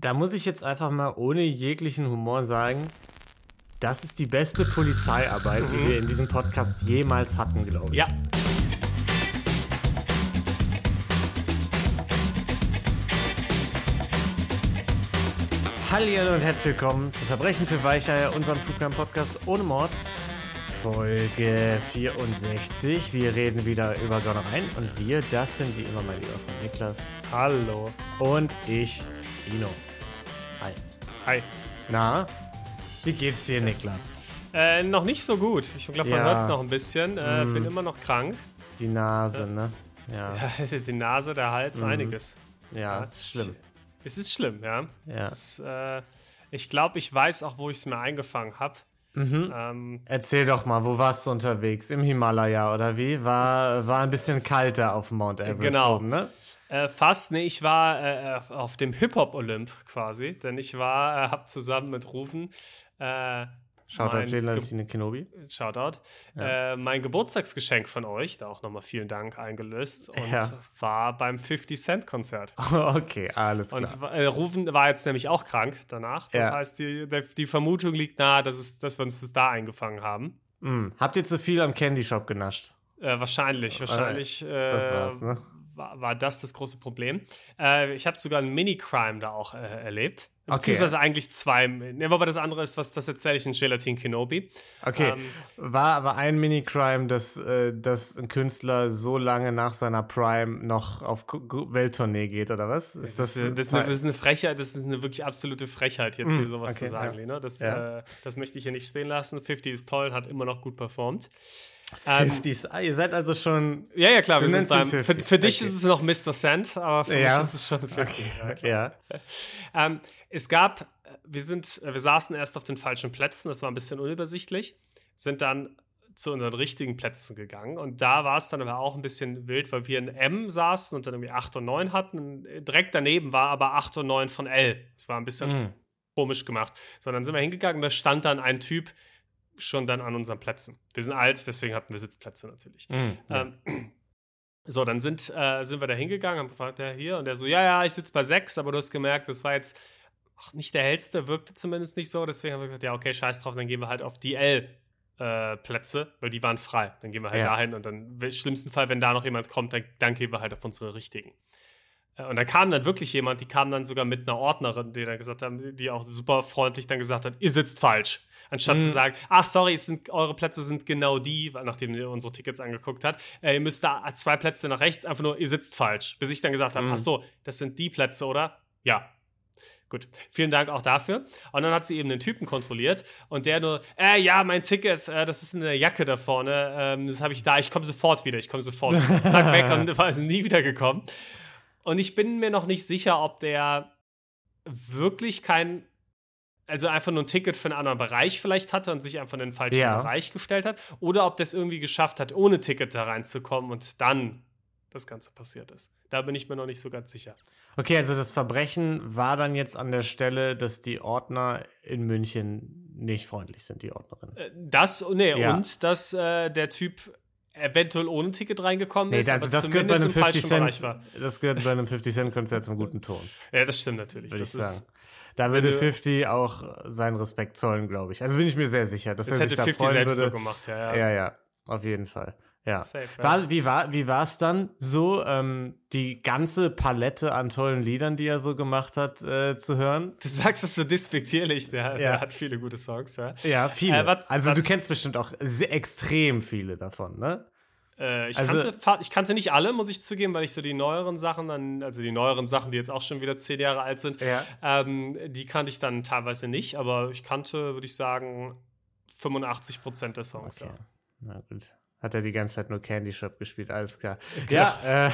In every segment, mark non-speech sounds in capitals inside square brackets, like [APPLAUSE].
da muss ich jetzt einfach mal ohne jeglichen Humor sagen, das ist die beste Polizeiarbeit, die wir in diesem Podcast jemals hatten, glaube ich. Ja. Hallo und herzlich willkommen zu Verbrechen für Weicheier, unserem True Podcast ohne Mord. Folge 64. Wir reden wieder über Gönnereien und wir, das sind wie immer mein lieber Freund Niklas Hallo. und ich, Ino. Hi. Hi. Na, wie geht's dir, Niklas? Äh, noch nicht so gut. Ich glaube, man Ja. hört es noch ein bisschen. Äh, Mm. Bin immer noch krank. Die Nase, ne? Ja, [LAUGHS] Die Nase, der Hals, Mhm. einiges. ja, ist schlimm. Es ist schlimm, ja. Ja. Das, äh, ich glaube, ich weiß auch, wo ich es mir eingefangen habe. Mhm. Ähm, Erzähl doch mal, wo warst du unterwegs? Im Himalaya oder wie? War, war ein bisschen kalter auf Mount Everest Genau. oben, ne? Äh, fast, nee, ich war äh, auf dem Hip-Hop-Olymp quasi, denn ich war, äh, hab zusammen mit Rufen, äh, Jalen Ge- Kenobi. Shoutout, äh, mein Geburtstagsgeschenk von euch, da auch nochmal vielen Dank eingelöst und Ja. war beim 50 Cent Konzert. [LAUGHS] Okay, alles klar. Und äh, Rufen war jetzt nämlich auch krank danach. Das Ja. heißt, die, die Vermutung liegt nahe, dass, es, dass wir uns das da eingefangen haben. Mm. Habt ihr zu viel am Candy Shop genascht? Äh, wahrscheinlich, wahrscheinlich äh, das war's, ne? War, war das das große Problem. Äh, ich habe sogar einen Mini-Crime da auch äh, erlebt. Okay. Beziehungsweise eigentlich zwei. Ne, aber das andere ist, was das erzähle ich in Gelatin Kenobi. Okay, Ähm, war aber ein Mini-Crime, dass, äh, dass ein Künstler so lange nach seiner Prime noch auf Welttournee geht, oder was? Ist Das, ist, das, ist eine, das ist eine Frechheit, das ist eine wirklich absolute Frechheit, jetzt Mm, hier sowas okay, zu sagen, ja. Lena. Das, Ja. äh, das möchte ich hier nicht stehen lassen. 50 ist toll, hat immer noch gut performt. Ähm, 50s. Ah, ihr seid also schon. Ja, ja, klar, wir sind beim, für, 50, für dich okay. ist es noch Mr. Cent, aber für Ja. mich ist es schon 50. ja, klar. [LAUGHS] Ja. Ähm, es gab, wir sind, wir saßen erst auf den falschen Plätzen, das war ein bisschen unübersichtlich, sind dann zu unseren richtigen Plätzen gegangen und da war es dann aber auch ein bisschen wild, weil wir in M saßen und dann irgendwie 8 und 9 hatten. Direkt daneben war aber 8 und 9 von L. Das war ein bisschen Mm. komisch gemacht. So, dann sind wir hingegangen da stand dann ein Typ schon dann an unseren Plätzen. Wir sind alt, deswegen hatten wir Sitzplätze natürlich. Ja. Ähm, [CLEARS THROAT] so, dann sind, äh, sind wir da hingegangen, haben gefragt, der hier, und der so, ja, ja, ich sitze bei sechs, aber du hast gemerkt, das war jetzt ach, nicht der hellste, wirkte zumindest nicht so, deswegen haben wir gesagt, ja, okay, scheiß drauf, dann gehen wir halt auf die L-Plätze, weil die waren frei. Dann gehen wir halt Ja. dahin und dann, im schlimmsten Fall, wenn da noch jemand kommt, dann, dann gehen wir halt auf unsere richtigen. Äh, Und dann kam dann wirklich jemand, die kam dann sogar mit einer Ordnerin, die dann gesagt haben, die auch super freundlich dann gesagt hat, ihr sitzt falsch. Anstatt Mhm. zu sagen, ach sorry, es sind, eure Plätze sind genau die, nachdem sie unsere Tickets angeguckt hat, äh, ihr müsst da zwei Plätze nach rechts, einfach nur, ihr sitzt falsch. Bis ich dann gesagt habe, Mhm. ach so, das sind die Plätze, oder? Ja. Gut, vielen Dank auch dafür. Und dann hat sie eben den Typen kontrolliert und der nur, äh, ja, mein Ticket, äh, das ist in der Jacke da vorne, ähm, das habe ich da, ich komme sofort wieder, ich komme sofort wieder. Zack, weg [LAUGHS] und war nie wieder gekommen. Und ich bin mir noch nicht sicher, ob der wirklich kein, also einfach nur ein Ticket für einen anderen Bereich vielleicht hatte und sich einfach in den falschen Ja. Bereich gestellt hat, oder ob das irgendwie geschafft hat, ohne Ticket da reinzukommen und dann das Ganze passiert ist. Da bin ich mir noch nicht so ganz sicher. Okay, also das Verbrechen war dann jetzt an der Stelle, dass die Ordner in München nicht freundlich sind, die Ordnerin. Äh, Das, nee, Ja. und dass äh, der Typ eventuell ohne Ticket reingekommen Nee, ist, also aber das gehört bei einem im 50 falschen Bereich Cent, war. das gehört bei einem 50 Cent Konzert zum guten Ton, [LAUGHS] Ja, das stimmt natürlich. würde ich Das sagen. ist, Da würde du- 50 auch seinen Respekt zollen, glaube ich. Also bin ich mir sehr sicher, dass das er hätte sich da 50 freuen selbst würde. so gemacht, ja. ja. Ja, ja, auf jeden Fall. Ja. Safe, ja. War, wie war wie war es dann so, ähm, die ganze Palette an tollen Liedern, die er so gemacht hat, äh, zu hören? Du sagst das so despektierlich, der, Ja. der hat viele gute Songs, ja. Ja, viele. Äh, was- also du was- kennst bestimmt auch extrem viele davon, ne? Äh, ich, Also- kannte, ich kannte nicht alle, muss ich zugeben, weil ich so die neueren Sachen dann, also die neueren Sachen, die jetzt auch schon wieder zehn Jahre alt sind, Ja. ähm, die kannte ich dann teilweise nicht, aber ich kannte, würde ich sagen, 85 Prozent der Songs, Okay. ja. Na gut. Hat er die ganze Zeit nur Candy Shop gespielt, alles klar. Ja, äh,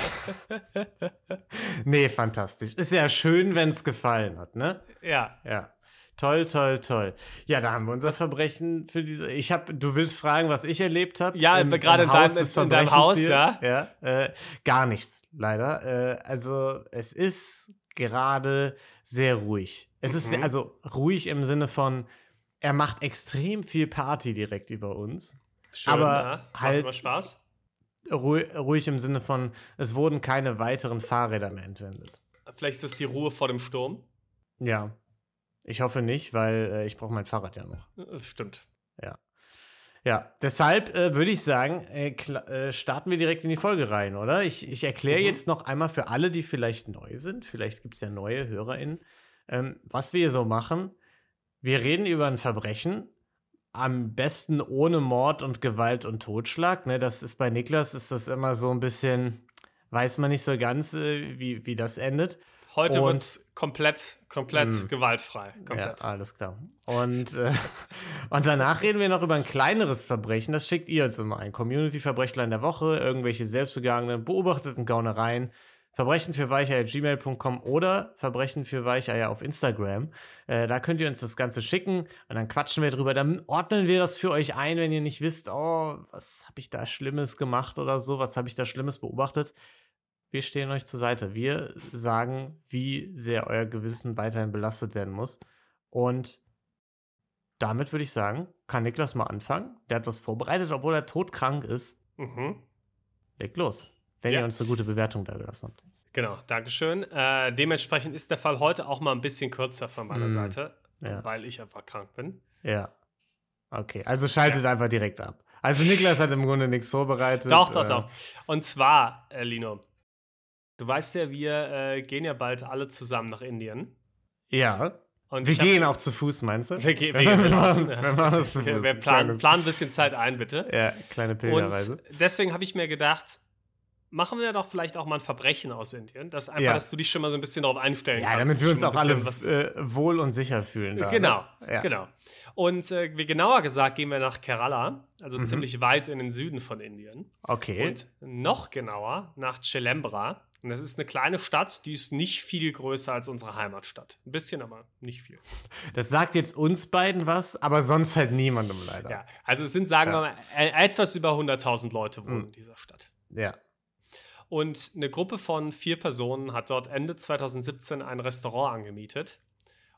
[LAUGHS] nee, fantastisch. Ist ja schön, wenn es gefallen hat, ne? Ja, Ja. Toll, toll, toll. Ja, da haben wir unser Verbrechen für diese. Ich habe, du willst fragen, was ich erlebt habe? Ja, gerade in deinem- in deinem Haus, ja. Ja, äh, gar nichts, leider. Äh, also, es ist gerade sehr ruhig. Es ist Mhm. sehr, also ruhig im Sinne von, er macht extrem viel Party direkt über uns. schön, Aber ja. Macht halt- immer Spaß. Ruhig, ruhig im Sinne von, es wurden keine weiteren Fahrräder mehr entwendet. Vielleicht ist es die Ruhe vor dem Sturm. Ja. Ich hoffe nicht, weil äh, ich brauche mein Fahrrad ja noch. Äh, Stimmt. Ja, deshalb äh, würde ich sagen, äh, äh, starten wir direkt in die Folge rein, oder? Ich, ich erkläre Mhm. jetzt noch einmal für alle, die vielleicht neu sind, vielleicht gibt es ja neue HörerInnen, ähm, was wir hier so machen. Wir reden über ein Verbrechen, am besten ohne Mord und Gewalt und Totschlag. Ne? Das ist bei Niklas, ist das immer so ein bisschen, weiß man nicht so ganz, äh, wie, wie das endet. Heute wird es komplett, komplett Mm. gewaltfrei. Komplett. Ja, alles klar. Und, äh, [LAUGHS] und danach reden wir noch über ein kleineres Verbrechen. Das schickt ihr uns immer ein. Community-Verbrechlein der Woche, irgendwelche selbstbegangenen, beobachteten Gaunereien. Verbrechen für gmail.com oder Verbrechen für Weicheier auf Instagram. Äh, da könnt ihr uns das Ganze schicken und dann quatschen wir drüber. Dann ordnen wir das für euch ein, wenn ihr nicht wisst, oh, was habe ich da Schlimmes gemacht oder so, was habe ich da Schlimmes beobachtet. Wir stehen euch zur Seite. Wir sagen, wie sehr euer Gewissen weiterhin belastet werden muss. Und damit würde ich sagen, kann Niklas mal anfangen. Der hat was vorbereitet, obwohl er todkrank ist. Mhm. Legt los. Wenn Ja. ihr uns eine gute Bewertung da gelassen habt. Genau, Dankeschön. Äh, dementsprechend ist der Fall heute auch mal ein bisschen kürzer von meiner Mm. Seite, Ja. weil ich einfach krank bin. Ja. Okay, also schaltet einfach direkt ab. Also Niklas hat im Grunde nichts vorbereitet. Doch, doch, äh, doch. Und zwar, äh, Lino, du weißt ja, wir äh, gehen ja bald alle zusammen nach Indien. Ja. Und Wir hab- gehen auch zu Fuß, meinst du? Wir, gehen, wir, Wir [LAUGHS] wir, machen- wir machen das zu Fuß. wir planen, planen ein bisschen Zeit ein, bitte. Ja, kleine Pilgerreise. Und deswegen habe ich mir gedacht, machen wir doch vielleicht auch mal ein Verbrechen aus Indien. Das einfach, Ja. dass du dich schon mal so ein bisschen darauf einstellen Ja, kannst. damit wir uns auch alle was- äh, wohl und sicher fühlen. Da, genau, Ne? Ja. genau. Und äh, wie genauer gesagt gehen wir nach Kerala, also Mhm. ziemlich weit in den Süden von Indien. Okay. Und noch genauer nach Chelembra. Und das ist eine kleine Stadt, die ist nicht viel größer als unsere Heimatstadt. Ein bisschen, aber nicht viel. Das sagt jetzt uns beiden was, aber sonst halt niemandem leider. Ja, also es sind, sagen Ja. wir mal, e- etwas über 100.000 Leute wohnen Mhm. in dieser Stadt. Ja. Und eine Gruppe von vier Personen hat dort Ende 2017 ein Restaurant angemietet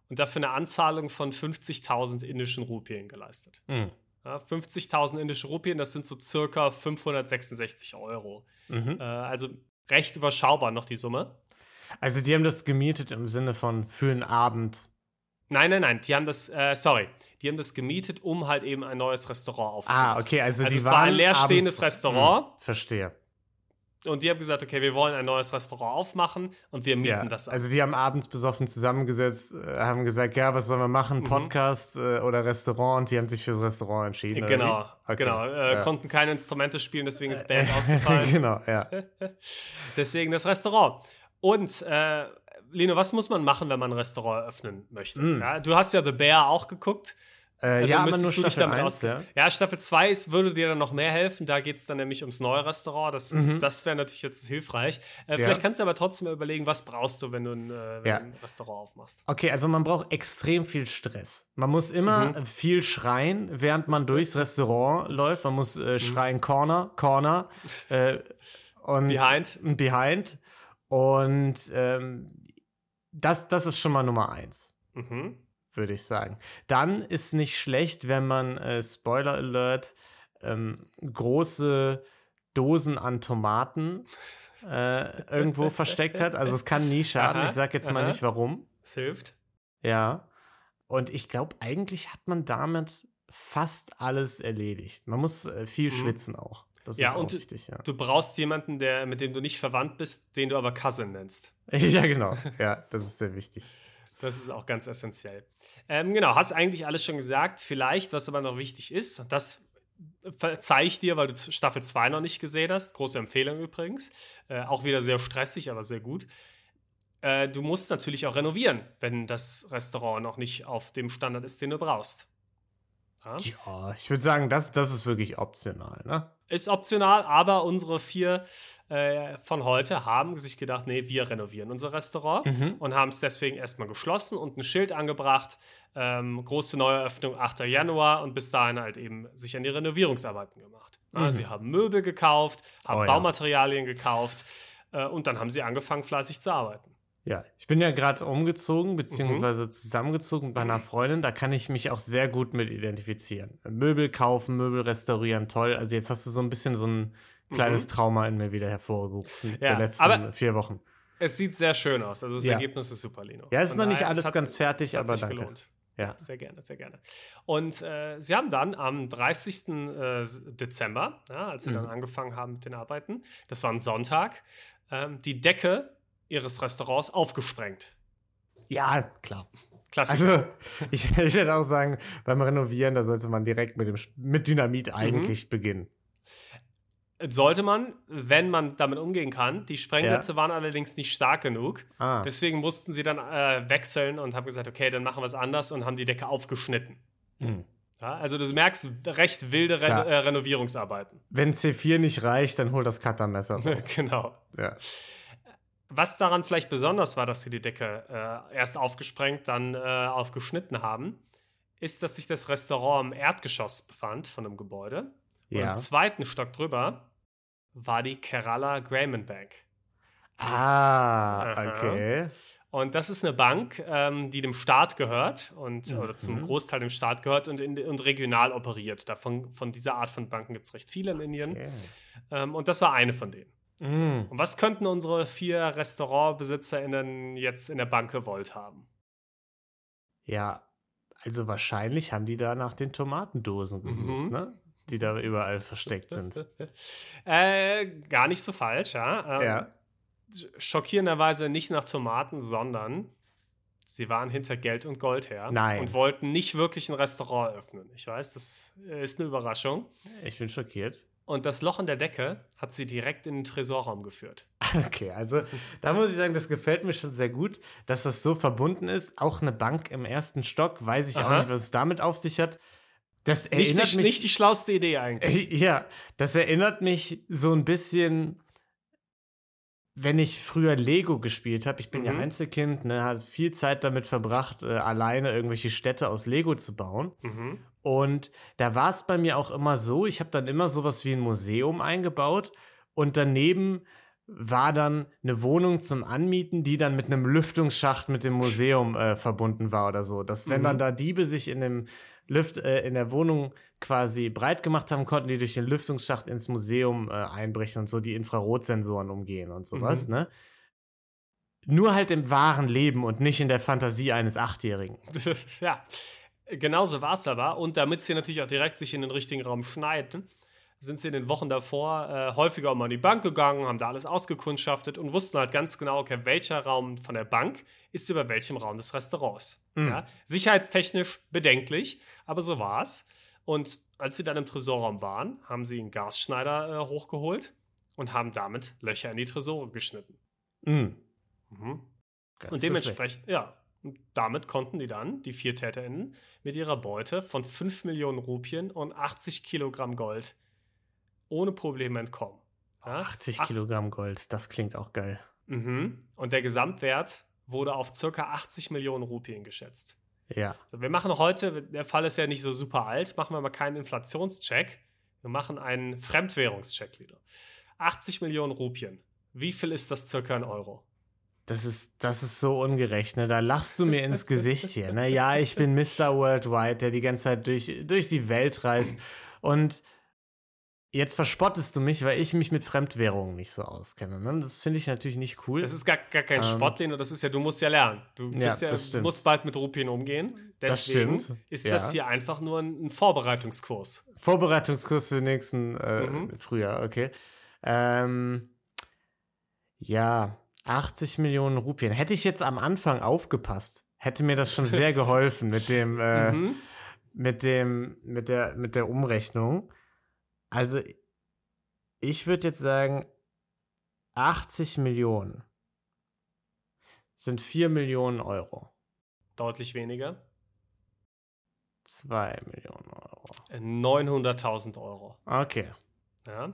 und dafür eine Anzahlung von 50.000 indischen Rupien geleistet. Mhm. Ja, 50.000 indische Rupien, das sind so circa 566 Euro. Mhm. Äh, also recht überschaubar noch die Summe. Also die haben das gemietet im Sinne von für einen Abend. Nein, nein, nein, die haben das, äh, sorry, die haben das gemietet, um halt eben ein neues Restaurant aufzumachen. Ah, okay, also, Also die es waren war ein leerstehendes abends- Restaurant. Hm, verstehe. Und die haben gesagt, okay, wir wollen ein neues Restaurant aufmachen und wir mieten Ja, das an. also die haben abends besoffen zusammengesetzt, äh, haben gesagt, ja, was sollen wir machen, Mhm. Podcast äh, oder Restaurant? Und die haben sich fürs Restaurant entschieden. Genau? Okay, genau. Äh, ja. Konnten keine Instrumente spielen, deswegen ist Band [LAUGHS] ausgefallen. [LAUGHS] genau, ja. [LAUGHS] Deswegen das Restaurant. Und äh, Lino, was muss man machen, wenn man ein Restaurant eröffnen möchte? Mm. Ja, du hast ja The Bear auch geguckt. Äh, Also ja, müsstest nur du dich Staffel damit 1, auskennen. ja. Ja, Staffel 2 ist, würde dir dann noch mehr helfen. Da geht es dann nämlich ums neue Restaurant. Das, Mhm. das wäre natürlich jetzt hilfreich. Äh, Ja. Vielleicht kannst du aber trotzdem mal überlegen, was brauchst du, wenn du ein, äh, wenn Ja. ein Restaurant aufmachst. Okay, also man braucht extrem viel Stress. Man muss immer Mhm. viel schreien, während man durchs Restaurant läuft. Man muss Mhm. äh, schreien Corner, Corner [LAUGHS] äh, und Behind. und Behind. Und ähm, das, das ist schon mal Nummer eins, Mhm. Würde ich sagen. Dann ist nicht schlecht, wenn man, äh, Spoiler Alert, ähm, große Dosen an Tomaten äh, irgendwo [LAUGHS] versteckt hat. Also es kann nie schaden. Aha, ich sage jetzt mal aha. nicht warum. Es hilft. Ja. Und ich glaube, eigentlich hat man damit fast alles erledigt. Man muss äh, viel Mhm. schwitzen auch. Das Ja, und wichtig, ja. Du brauchst jemanden, der, mit dem du nicht verwandt bist, den du aber Cousin nennst. [LAUGHS] ja, genau. Ja, das ist sehr wichtig. Das ist auch ganz essentiell. Ähm, genau, hast eigentlich alles schon gesagt. Vielleicht, was aber noch wichtig ist, das verzeih ich dir, weil du Staffel 2 noch nicht gesehen hast. Große Empfehlung übrigens. Äh, auch wieder sehr stressig, aber sehr gut. Äh, du musst natürlich auch renovieren, wenn das Restaurant noch nicht auf dem Standard ist, den du brauchst. Ja? Ja, ich würde sagen, das, das ist wirklich optional, ne? Ist optional, aber unsere vier äh, von heute haben sich gedacht, nee, wir renovieren unser Restaurant Mhm. und haben es deswegen erstmal geschlossen und ein Schild angebracht. Ähm, große Neueröffnung 8. Januar und bis dahin halt eben sich an die Renovierungsarbeiten gemacht. Ja, Mhm. Sie haben Möbel gekauft, haben Oh ja. Baumaterialien gekauft äh, und dann haben sie angefangen, fleißig zu arbeiten. Ja, ich bin ja gerade umgezogen, Mhm. beziehungsweise zusammengezogen mit meiner Freundin. Da kann ich mich auch sehr gut mit identifizieren. Möbel kaufen, Möbel restaurieren, toll. Also jetzt hast du so ein bisschen so ein kleines Trauma in mir wieder hervorgerufen Mhm. Ja, der letzten vier Wochen. Es sieht sehr schön aus. Also das Ja. Ergebnis ist super, Lino. Ja, es ist Von noch nicht alles ganz fertig, aber sich danke. gelohnt. Ja. Sehr gerne, sehr gerne. Und äh, sie haben dann am 30. Äh, Dezember, ja, als sie dann Mhm. angefangen haben mit den Arbeiten, das war ein Sonntag, ähm, die Decke ihres Restaurants aufgesprengt. Ja, klar. Klassiker. Also, ich, [LAUGHS] ich würde auch sagen, beim Renovieren, da sollte man direkt mit, dem, mit Mhm. Dynamit eigentlich beginnen. Sollte man, wenn man damit umgehen kann. Die Sprengsätze waren allerdings nicht stark genug. Ah, Deswegen mussten sie dann äh, wechseln und haben gesagt, okay, dann machen wir es anders und haben die Decke aufgeschnitten. hm. Ja, also du merkst recht wilde Ren äh, Renovierungsarbeiten. Wenn C4 nicht reicht, dann hol das Cuttermesser raus. [LAUGHS] genau. ja. Was daran vielleicht besonders war, dass sie die Decke äh, erst aufgesprengt, dann äh, aufgeschnitten haben, ist, dass sich das Restaurant im Erdgeschoss befand von einem Gebäude. Und ja. im zweiten Stock drüber war die Kerala Graham Bank. Ah, Aha. okay. Und das ist eine Bank, ähm, die dem Staat gehört und Mhm. oder zum Großteil dem Staat gehört und, in, und regional operiert. Davon, von dieser Art von Banken gibt es recht viele in Indien. okay. Ähm, und das war eine von denen. Mm. Und was könnten unsere vier RestaurantbesitzerInnen jetzt in der Bank gewollt haben? Ja, also wahrscheinlich haben die da nach den Tomatendosen gesucht, Mhm. ne? Die da überall versteckt sind. [LAUGHS] äh, gar nicht so falsch, ja. Ähm, ja. Schockierenderweise nicht nach Tomaten, sondern sie waren hinter Geld und Gold her. Nein. Und wollten nicht wirklich ein Restaurant öffnen. Ich weiß, das ist eine Überraschung. Ich bin schockiert. Und das Loch in der Decke hat sie direkt in den Tresorraum geführt. [LAUGHS] Okay, also da muss ich sagen, das gefällt mir schon sehr gut, dass das so verbunden ist. Auch eine Bank im ersten Stock, weiß ich auch Aha. nicht, was es damit auf sich hat. Das Nicht erinnert die, mich, nicht die schlauste Idee eigentlich. Äh, [LAUGHS] Ja, das erinnert mich so ein bisschen, wenn ich früher Lego gespielt habe. Ich bin ja Mhm. Einzelkind, ne, habe viel Zeit damit verbracht, äh, alleine irgendwelche Städte aus Lego zu bauen. Mhm. Und da war es bei mir auch immer so, ich habe dann immer sowas wie ein Museum eingebaut und daneben war dann eine Wohnung zum Anmieten, die dann mit einem Lüftungsschacht mit dem Museum äh, verbunden war oder so. Dass wenn Mhm. dann da Diebe sich in dem Lüft, äh, in der Wohnung quasi breit gemacht haben, konnten die durch den Lüftungsschacht ins Museum äh, einbrechen und so die Infrarotsensoren umgehen und sowas, Mhm. ne? Nur halt im wahren Leben und nicht in der Fantasie eines Achtjährigen. [LAUGHS] ja, genauso war es aber. Und damit sie natürlich auch direkt sich in den richtigen Raum schneiden, sind sie in den Wochen davor äh, häufiger mal an die Bank gegangen, haben da alles ausgekundschaftet und wussten halt ganz genau, okay, welcher Raum von der Bank ist über welchem Raum des Restaurants. Mhm. Ja? Sicherheitstechnisch bedenklich, aber so war es. Und als sie dann im Tresorraum waren, haben sie einen Gasschneider äh, hochgeholt und haben damit Löcher in die Tresore geschnitten. Mhm. Mhm. Und nicht so dementsprechend, ja, und damit konnten die dann, die vier TäterInnen, mit ihrer Beute von 5 Millionen Rupien und 80 Kilogramm Gold ohne Probleme entkommen. Ja? 80 Ach- Kilogramm Gold, das klingt auch geil. Mhm. Und der Gesamtwert wurde auf circa 80 Millionen Rupien geschätzt. Ja. Wir machen heute, der Fall ist ja nicht so super alt, machen wir mal keinen Inflationscheck. Wir machen einen Fremdwährungscheck, Lido. 80 Millionen Rupien. Wie viel ist das circa in Euro? Das ist, das ist so ungerecht, ne? Da lachst du mir ins Gesicht hier. Ne? Ja, ich bin Mr. Worldwide, der die ganze Zeit durch, durch die Welt reist. Und jetzt verspottest du mich, weil ich mich mit Fremdwährungen nicht so auskenne. Ne? Das finde ich natürlich nicht cool. Das ist gar, gar kein Ähm, Spott, Leno, das ist ja, du musst ja lernen. Du Ja, bist ja, das musst bald mit Rupien umgehen. Das Deswegen stimmt, ist ja. das hier einfach nur ein, ein Vorbereitungskurs. Vorbereitungskurs für den nächsten äh, Mhm. Frühjahr, okay. Ähm, ja, 80 Millionen Rupien. Hätte ich jetzt am Anfang aufgepasst, hätte mir das schon sehr [LAUGHS] geholfen mit dem, äh, Mhm. mit dem, mit der, mit der Umrechnung. Also, ich würde jetzt sagen, 80 Millionen sind 4 Millionen Euro. Deutlich weniger. 2 Millionen Euro. 900.000 Euro. Okay. Ja.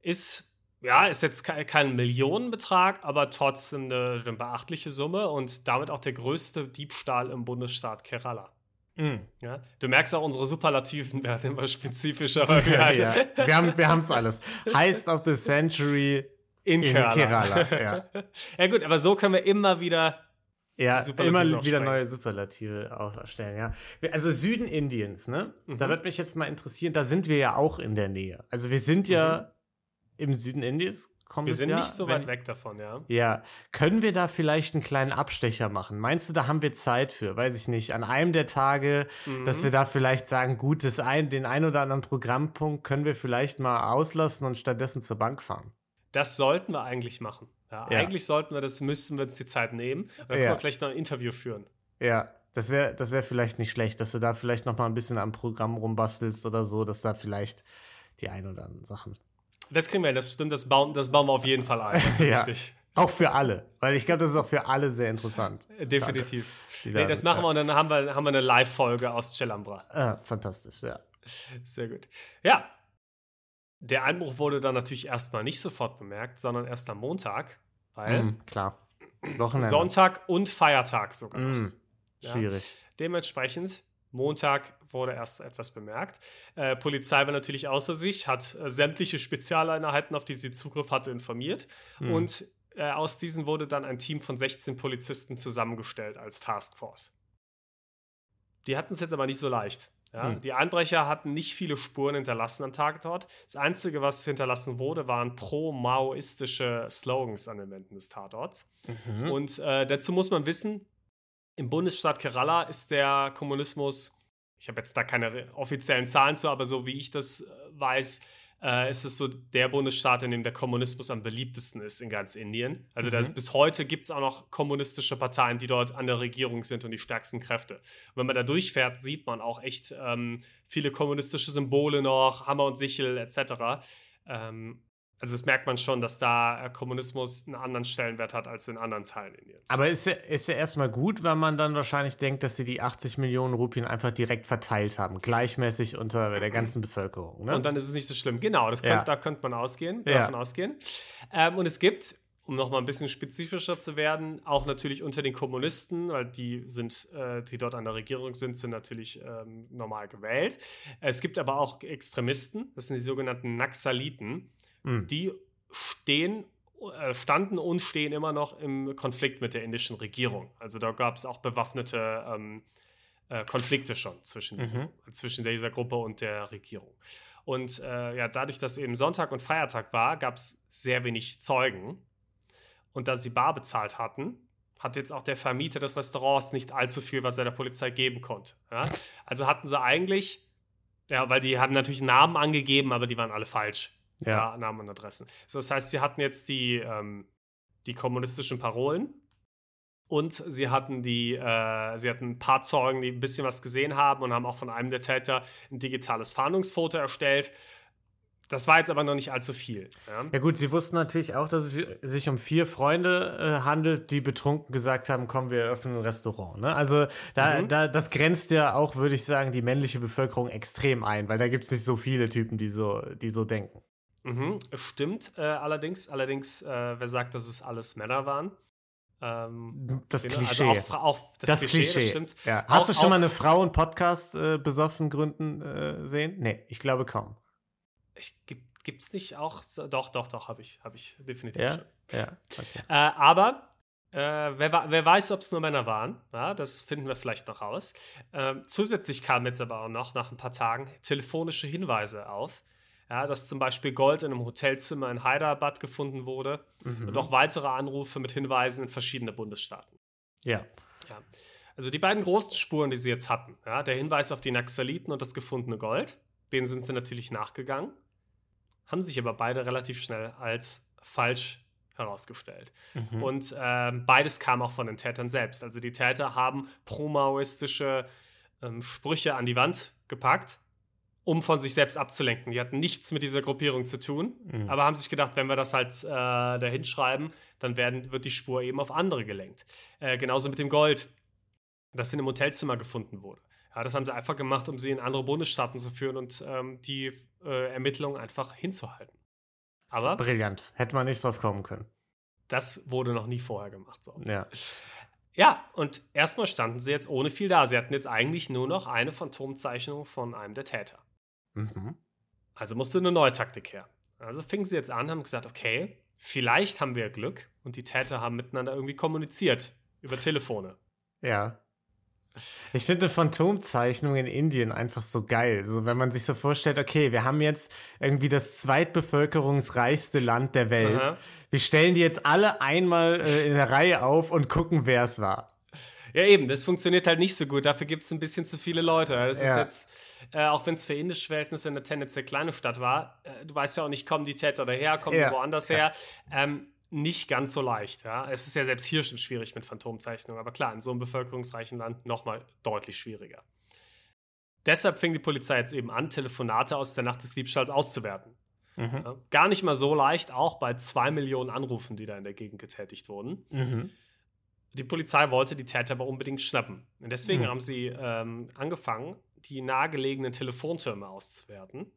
Ist, ja, ist jetzt ke- kein Millionenbetrag, aber trotzdem eine, eine beachtliche Summe und damit auch der größte Diebstahl im Bundesstaat Kerala. Mm. Ja? Du merkst auch, unsere Superlativen werden immer spezifischer, Ja, halt ja. Wir haben wir es alles. Heist of the Century in in Kerala. Kerala. Ja, [LAUGHS] ja gut, aber so können wir immer wieder ja immer wieder neue Superlative aufstellen. Ja. Also Süden Indiens, ne? Da Mhm. wird mich jetzt mal interessieren, da sind wir ja auch in der Nähe. Also wir sind ja Mhm. im Süden Indiens, kommendes Wir sind Jahr. nicht so wenn- weit weg davon, ja. Ja, können wir da vielleicht einen kleinen Abstecher machen? Meinst du, da haben wir Zeit für? Weiß ich nicht. An einem der Tage, dass Mhm. wir da vielleicht sagen, gut, das ein, den ein oder anderen Programmpunkt können wir vielleicht mal auslassen und stattdessen zur Bank fahren. Das sollten wir eigentlich machen. Ja, Ja. Eigentlich sollten wir das, müssten wir uns die Zeit nehmen. Dann können Ja. wir vielleicht noch ein Interview führen. Ja, das wäre das wär vielleicht nicht schlecht, dass du da vielleicht noch mal ein bisschen am Programm rumbastelst oder so, dass da vielleicht die ein oder anderen Sachen. Das kriegen wir, hin, das stimmt, das bauen, das bauen wir auf jeden Fall ein. [LAUGHS] Ja. Richtig. Auch für alle, weil ich glaube, das ist auch für alle sehr interessant. Definitiv. Die Nee, da- das machen wir und dann haben wir, haben wir eine Live-Folge aus Celambra. Ah, fantastisch, ja. Sehr gut. Ja. Der Einbruch wurde dann natürlich erstmal nicht sofort bemerkt, sondern erst am Montag, weil Mm, klar. Wochenende. Sonntag und Feiertag sogar. Mm, Ja. schwierig. Dementsprechend, Montag wurde erst etwas bemerkt. Äh, Polizei war natürlich außer sich, hat äh, sämtliche Spezialeinheiten, auf die sie Zugriff hatte, informiert. Hm. Und äh, aus diesen wurde dann ein Team von 16 Polizisten zusammengestellt als Taskforce. Die hatten es jetzt aber nicht so leicht. Ja? Hm. Die Einbrecher hatten nicht viele Spuren hinterlassen am Tatort. Das Einzige, was hinterlassen wurde, waren pro-maoistische Slogans an den Wänden des Tatorts. Mhm. Und äh, dazu muss man wissen, im Bundesstaat Kerala ist der Kommunismus, ich habe jetzt da keine offiziellen Zahlen zu, aber so wie ich das äh, weiß, äh, ist es so der Bundesstaat, in dem der Kommunismus am beliebtesten ist in ganz Indien. Also da ist- Mhm. bis heute gibt es auch noch kommunistische Parteien, die dort an der Regierung sind und die stärksten Kräfte. Und wenn man da durchfährt, sieht man auch echt ähm, viele kommunistische Symbole noch, Hammer und Sichel etc. Ähm, also das merkt man schon, dass da äh, Kommunismus einen anderen Stellenwert hat als in anderen Teilen Indiens. Aber ist ja, ist ja erstmal gut, weil man dann wahrscheinlich denkt, dass sie die 80 Millionen Rupien einfach direkt verteilt haben, gleichmäßig unter der ganzen Bevölkerung. Ne? Und dann ist es nicht so schlimm. Genau, das Ja. könnt, da könnte man ausgehen, Ja. davon ausgehen. Ähm, und es gibt, um noch mal ein bisschen spezifischer zu werden, auch natürlich unter den Kommunisten, weil die sind, äh, die dort an der Regierung sind, sind natürlich ähm, normal gewählt. Es gibt aber auch Extremisten, das sind die sogenannten Naxaliten, Hm. die stehen, äh, standen und stehen immer noch im Konflikt mit der indischen Regierung. Also da gab es auch bewaffnete ähm, äh, Konflikte schon zwischen, dieser, zwischen dieser Gruppe und der Regierung. Und äh, ja, dadurch, dass eben Sonntag und Feiertag war, gab es sehr wenig Zeugen. Und da sie bar bezahlt hatten, hat jetzt auch der Vermieter des Restaurants nicht allzu viel, was er der Polizei geben konnte. Ja? Also hatten sie eigentlich, ja, weil die haben natürlich Namen angegeben, aber die waren alle falsch. Ja. Ja, Namen und Adressen. So, das heißt, sie hatten jetzt die, ähm, die kommunistischen Parolen und sie hatten die, äh, sie hatten ein paar Zeugen, die ein bisschen was gesehen haben und haben auch von einem der Täter ein digitales Fahndungsfoto erstellt. Das war jetzt aber noch nicht allzu viel. Ja? Ja gut, sie wussten natürlich auch, dass es sich um vier Freunde äh, handelt, die betrunken gesagt haben, komm, wir eröffnen ein Restaurant. Ne? Also da, Mhm. da, das grenzt ja auch, würde ich sagen, die männliche Bevölkerung extrem ein, weil da gibt es nicht so viele Typen, die so, die so denken. Mhm, stimmt äh, allerdings. Allerdings, äh, wer sagt, dass es alles Männer waren? Ähm, Das genau, Klischee. Also auch, auch das, das Klischee, Klischee. das stimmt. Ja. Hast Auch- du schon mal eine Frau und Podcast äh, besoffen gründen äh, sehen? Nee, ich glaube kaum. Ich, gibt, gibt's nicht auch? So, doch, doch, doch, habe ich, habe ich definitiv Ja? schon. Ja. Okay. Äh, aber äh, wer, wer weiß, ob es nur Männer waren. Ja, das finden wir vielleicht noch raus. Ähm, zusätzlich kamen jetzt aber auch noch nach ein paar Tagen telefonische Hinweise auf, ja, dass zum Beispiel Gold in einem Hotelzimmer in Hyderabad gefunden wurde Mhm. und auch weitere Anrufe mit Hinweisen in verschiedene Bundesstaaten. Ja. Also die beiden großen Spuren, die sie jetzt hatten, ja, der Hinweis auf die Naxaliten und das gefundene Gold, denen sind sie natürlich nachgegangen, haben sich aber beide relativ schnell als falsch herausgestellt. Mhm. Und ähm, beides kam auch von den Tätern selbst. Also die Täter haben pro-maoistische ähm, Sprüche an die Wand gepackt, um von sich selbst abzulenken. Die hatten nichts mit dieser Gruppierung zu tun, Mhm. aber haben sich gedacht, wenn wir das halt äh, dahin schreiben, dann werden, wird die Spur eben auf andere gelenkt. Äh, genauso mit dem Gold, das in einem Hotelzimmer gefunden wurde. Ja, das haben sie einfach gemacht, um sie in andere Bundesstaaten zu führen und ähm, die äh, Ermittlungen einfach hinzuhalten. Aber Brillant. Hätte man nicht drauf kommen können. das wurde noch nie vorher gemacht. So. Ja. Ja, und erstmal standen sie jetzt ohne viel da. Sie hatten jetzt eigentlich nur noch eine Phantomzeichnung von einem der Täter. Mhm. Also musste eine neue Taktik her. Also fingen sie jetzt an, haben gesagt, okay, vielleicht haben wir Glück und die Täter haben miteinander irgendwie kommuniziert über Telefone. Ja. Ich finde Phantomzeichnung in Indien einfach so geil. So, wenn man sich so vorstellt, okay, wir haben jetzt irgendwie das zweitbevölkerungsreichste Land der Welt. Aha. Wir stellen die jetzt alle einmal äh, in der Reihe auf und gucken, wer es war. Ja, eben, das funktioniert halt nicht so gut. Dafür gibt es ein bisschen zu viele Leute. Das ist Ja. jetzt, äh, auch wenn es für indische Verhältnisse eine tendenziell kleine Stadt war, äh, du weißt ja auch nicht, kommen die Täter daher, kommen Ja. die woanders her. Ähm, nicht ganz so leicht. Ja? Es ist ja selbst hier schon schwierig mit Phantomzeichnungen, aber klar, in so einem bevölkerungsreichen Land nochmal deutlich schwieriger. Deshalb fing die Polizei jetzt eben an, Telefonate aus der Nacht des Diebstahls auszuwerten. Mhm. Ja? Gar nicht mal so leicht, auch bei zwei Millionen Anrufen, die da in der Gegend getätigt wurden. Mhm. Die Polizei wollte die Täter aber unbedingt schnappen. Und deswegen Mhm. haben sie ähm, angefangen, die nahegelegenen Telefontürme auszuwerten.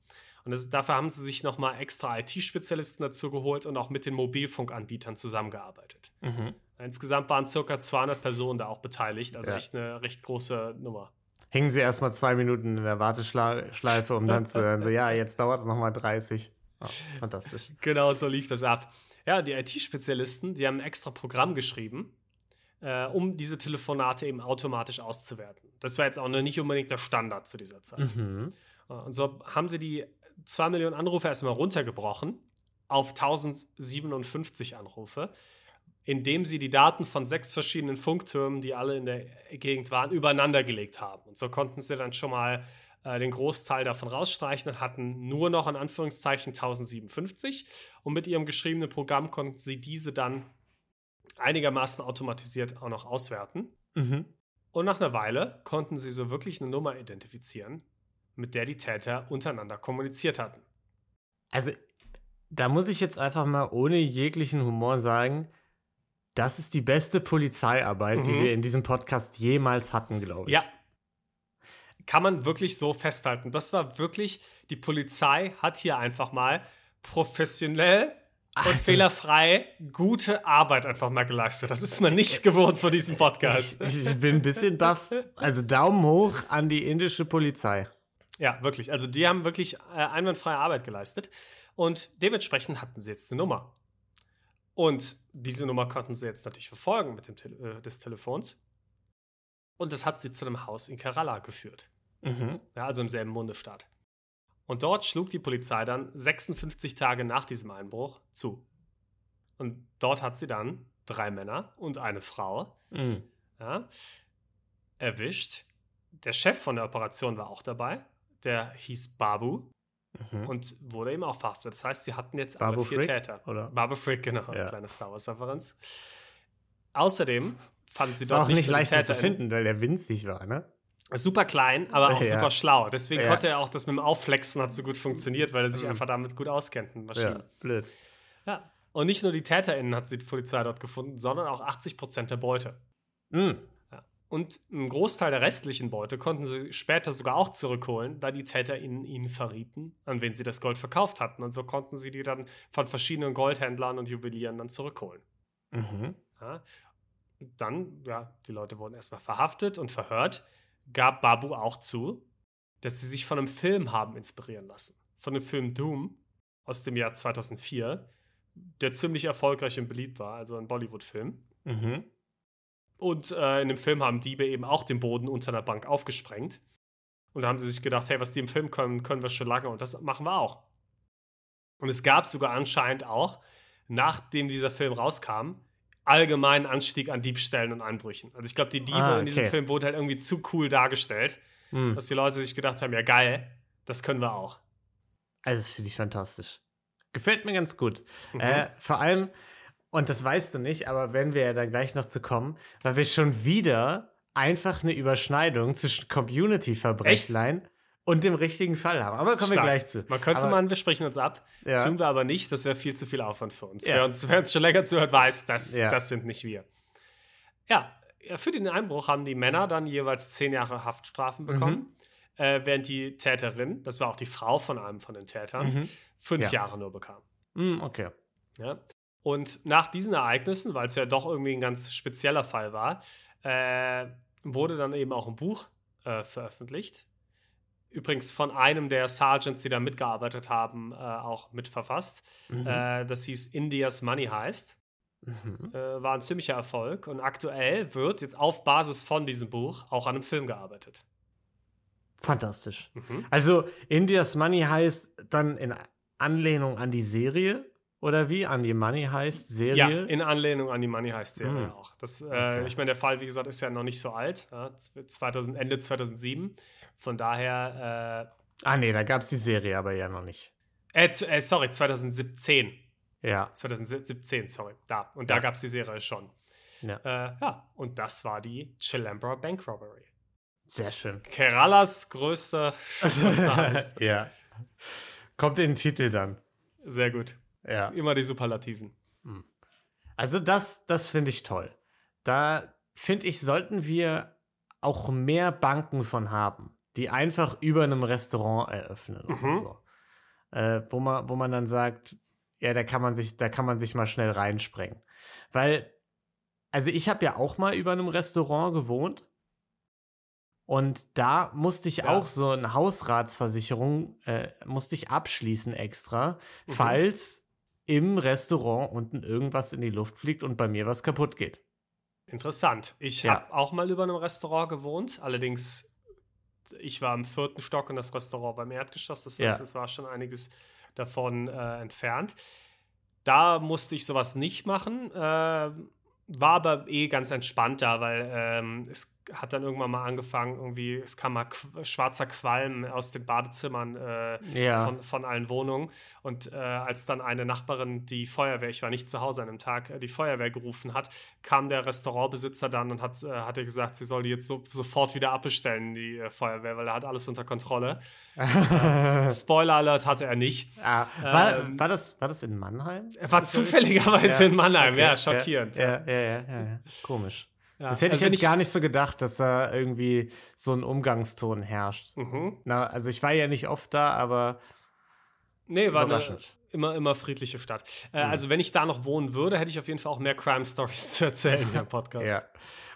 Und das, dafür haben sie sich nochmal extra IT-Spezialisten dazu geholt und auch mit den Mobilfunkanbietern zusammengearbeitet. Mhm. Insgesamt waren circa 200 Personen da auch beteiligt, also Ja. echt eine recht große Nummer. Hingen sie erstmal zwei Minuten in der Warteschleife, um dann zu hören, so, ja, jetzt dauert es nochmal 30. Oh, fantastisch. Genau so lief das ab. Ja, die IT-Spezialisten, die haben ein extra Programm geschrieben, äh, um diese Telefonate eben automatisch auszuwerten. Das war jetzt auch noch nicht unbedingt der Standard zu dieser Zeit. Mhm. Und so haben sie die 2 Millionen Anrufe erstmal runtergebrochen auf 1057 Anrufe, indem sie die Daten von sechs verschiedenen Funktürmen, die alle in der Gegend waren, übereinander gelegt haben. Und so konnten sie dann schon mal äh, den Großteil davon rausstreichen und hatten nur noch in Anführungszeichen 1057. Und mit ihrem geschriebenen Programm konnten sie diese dann einigermaßen automatisiert auch noch auswerten. Mhm. Und nach einer Weile konnten sie so wirklich eine Nummer identifizieren, mit der die Täter untereinander kommuniziert hatten. Also, da muss ich jetzt einfach mal ohne jeglichen Humor sagen, das ist die beste Polizeiarbeit, die Mhm. wir in diesem Podcast jemals hatten, glaube ich. Ja. Kann man wirklich so festhalten. Das war wirklich, die Polizei hat hier einfach mal professionell und Also- fehlerfrei gute Arbeit einfach mal geleistet. Das ist man nicht gewohnt von diesem Podcast. Ich, ich bin ein bisschen baff. Also Daumen hoch an die indische Polizei. Ja, wirklich. Also die haben wirklich äh, einwandfreie Arbeit geleistet. Und dementsprechend hatten sie jetzt eine Nummer. Und diese Nummer konnten sie jetzt natürlich verfolgen mit dem Tele äh, des Telefons. Und das hat sie zu einem Haus in Kerala geführt. Mhm. Ja, also im selben Bundesstaat. Und dort schlug die Polizei dann 56 Tage nach diesem Einbruch zu. Und dort hat sie dann drei Männer und eine Frau Mhm. ja, erwischt. Der Chef von der Operation war auch dabei. Der hieß Babu Mhm. und wurde eben auch verhaftet. Das heißt, sie hatten jetzt Babu alle vier Frick, Täter. oder? Babu Frick, genau. Ja. Kleine Star Wars-Referenz. Außerdem fanden sie dort auch nicht die leicht zu finden, weil der winzig war, ne? Super klein, aber auch [LAUGHS] Ja. super schlau. Deswegen Ja. konnte er auch das mit dem Aufflexen hat so gut funktioniert, weil er sich Mhm. einfach damit gut auskennt Maschinen. Ja, blöd. Ja. Und nicht nur die TäterInnen hat die Polizei dort gefunden, sondern auch 80 Prozent der Beute. Mhm. Ja. Und einen Großteil der restlichen Beute konnten sie später sogar auch zurückholen, da die TäterInnen ihnen verrieten, an wen sie das Gold verkauft hatten. Und so konnten sie die dann von verschiedenen Goldhändlern und Juwelieren dann zurückholen. Mhm. Ja. Dann, ja, die Leute wurden erstmal verhaftet und verhört, gab Babu auch zu, dass sie sich von einem Film haben inspirieren lassen. Von dem Film Doom aus dem Jahr 2004, der ziemlich erfolgreich und beliebt war, also ein Bollywood-Film. Mhm. Und äh, in dem Film haben Diebe eben auch den Boden unter der Bank aufgesprengt. Und da haben sie sich gedacht, hey, was die im Film können, können wir schon lange und das machen wir auch. Und es gab sogar anscheinend auch, nachdem dieser Film rauskam, allgemeinen Anstieg an Diebstählen und Einbrüchen. Also ich glaube, die Diebe Ah, in diesem okay. Film wurden halt irgendwie zu cool dargestellt, Mhm. dass die Leute sich gedacht haben, ja geil, das können wir auch. Also, das finde ich fantastisch. Gefällt mir ganz gut. Mhm. Äh, vor allem, und das weißt du nicht, aber wenn wir ja da gleich noch zu kommen, weil wir schon wieder einfach eine Überschneidung zwischen Community-Verbrechlein und dem richtigen Fall haben. Aber kommen wir Stark. gleich zu. Man könnte aber, meinen, wir sprechen uns ab. Ja. Tun wir aber nicht, das wäre viel zu viel Aufwand für uns. Ja. Wer, uns, wer uns schon länger zuhört, weiß, das, Ja. das sind nicht wir. Ja, für den Einbruch haben die Männer dann jeweils zehn Jahre Haftstrafen bekommen, äh, während die Täterin, das war auch die Frau von einem von den Tätern, Mhm. fünf Ja. Jahre nur bekam. Mhm, okay. Ja? Und nach diesen Ereignissen, weil es ja doch irgendwie ein ganz spezieller Fall war, äh, wurde dann eben auch ein Buch äh, veröffentlicht. Übrigens von einem der Sergeants, die da mitgearbeitet haben, äh, auch mitverfasst. Mhm. Äh, das hieß India's Money Heist. Mhm. Äh, war ein ziemlicher Erfolg. Und aktuell wird jetzt auf Basis von diesem Buch auch an einem Film gearbeitet. Fantastisch. Mhm. Also, India's Money heißt dann in Anlehnung an die Serie oder wie? An die Money heißt Serie? Ja, in Anlehnung an die Money heißt Serie hm. auch. Das, äh, okay. Ich meine, der Fall, wie gesagt, ist ja noch nicht so alt. Ja, 2000, Ende 2007. Von daher. Äh, ah, nee, da gab es die Serie aber ja noch nicht. Äh, äh, sorry, 2017. Ja. 2017, sorry. Da. Und da ja. gab es die Serie schon. Ja. Äh, ja. Und das war die Chilambra Bank Robbery. Sehr schön. Keralas größter, [LAUGHS] heißt. ja. Kommt in den Titel dann. Sehr gut. Ja. Immer die Superlativen. Hm. Also das, das finde ich toll. Da finde ich, sollten wir auch mehr Banken von haben, die einfach über einem Restaurant eröffnen mhm. so. Äh, wo, man, wo man dann sagt, ja, da kann man sich, da kann man sich mal schnell reinsprengen. Weil, also ich habe ja auch mal über einem Restaurant gewohnt und da musste ich ja. auch so eine Hausratsversicherung, äh, musste ich abschließen extra, mhm. falls im Restaurant unten irgendwas in die Luft fliegt und bei mir was kaputt geht. Interessant. Ich ja. habe auch mal über einem Restaurant gewohnt, allerdings ich war im vierten Stock und das Restaurant beim Erdgeschoss, das heißt, ja. es war schon einiges davon äh, entfernt. Da musste ich sowas nicht machen. Äh, war aber eh ganz entspannt da, weil ähm, es hat dann irgendwann mal angefangen, irgendwie, es kam mal schwarzer Qualm aus den Badezimmern äh, ja. von, von allen Wohnungen. Und äh, als dann eine Nachbarin die Feuerwehr, ich war nicht zu Hause an dem Tag, äh, die Feuerwehr gerufen hat, kam der Restaurantbesitzer dann und hat, äh, hat gesagt, sie soll die jetzt so, sofort wieder abbestellen, die äh, Feuerwehr, weil er hat alles unter Kontrolle. [LAUGHS] Äh, Spoiler Alert hatte er nicht. Ah, war, ähm, war, das, war das in Mannheim? Er war zufälligerweise ja. in Mannheim, okay. ja, schockierend. Ja, ja, ja, ja, komisch. Ja, das hätte also ich jetzt gar nicht so gedacht, dass da irgendwie so ein Umgangston herrscht. Mhm. Na, also ich war ja nicht oft da, aber. Nee, war eine immer, immer friedliche Stadt. Äh, mhm. Also, wenn ich da noch wohnen würde, hätte ich auf jeden Fall auch mehr Crime Stories [LAUGHS] zu erzählen im Podcast. Ja.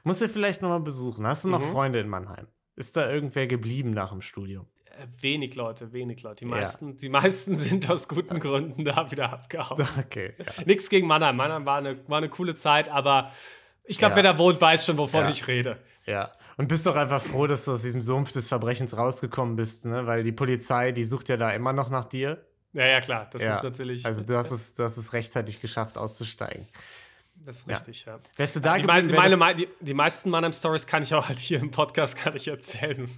Musst du vielleicht nochmal besuchen. Hast du noch mhm. Freunde in Mannheim? Ist da irgendwer geblieben nach dem Studium? Äh, wenig Leute, wenig Leute. Die meisten, ja. die meisten [LAUGHS] sind aus guten Gründen da wieder abgehauen. [LAUGHS] Okay. Ja. Nichts gegen Mannheim. Mannheim war eine, war eine coole Zeit, aber ich glaube, ja. wer da wohnt, weiß schon, wovon ja. ich rede. Ja. Und bist doch einfach froh, dass du aus diesem Sumpf des Verbrechens rausgekommen bist, ne? Weil die Polizei, die sucht ja da immer noch nach dir. Ja, ja, klar. Das ja. ist natürlich. Also du hast es, du hast es rechtzeitig geschafft, auszusteigen. Das ist richtig, ja. Wärst du da die, geblieben, die, meine, die, die meisten Mannheim-Stories kann ich auch halt hier im Podcast kann ich erzählen.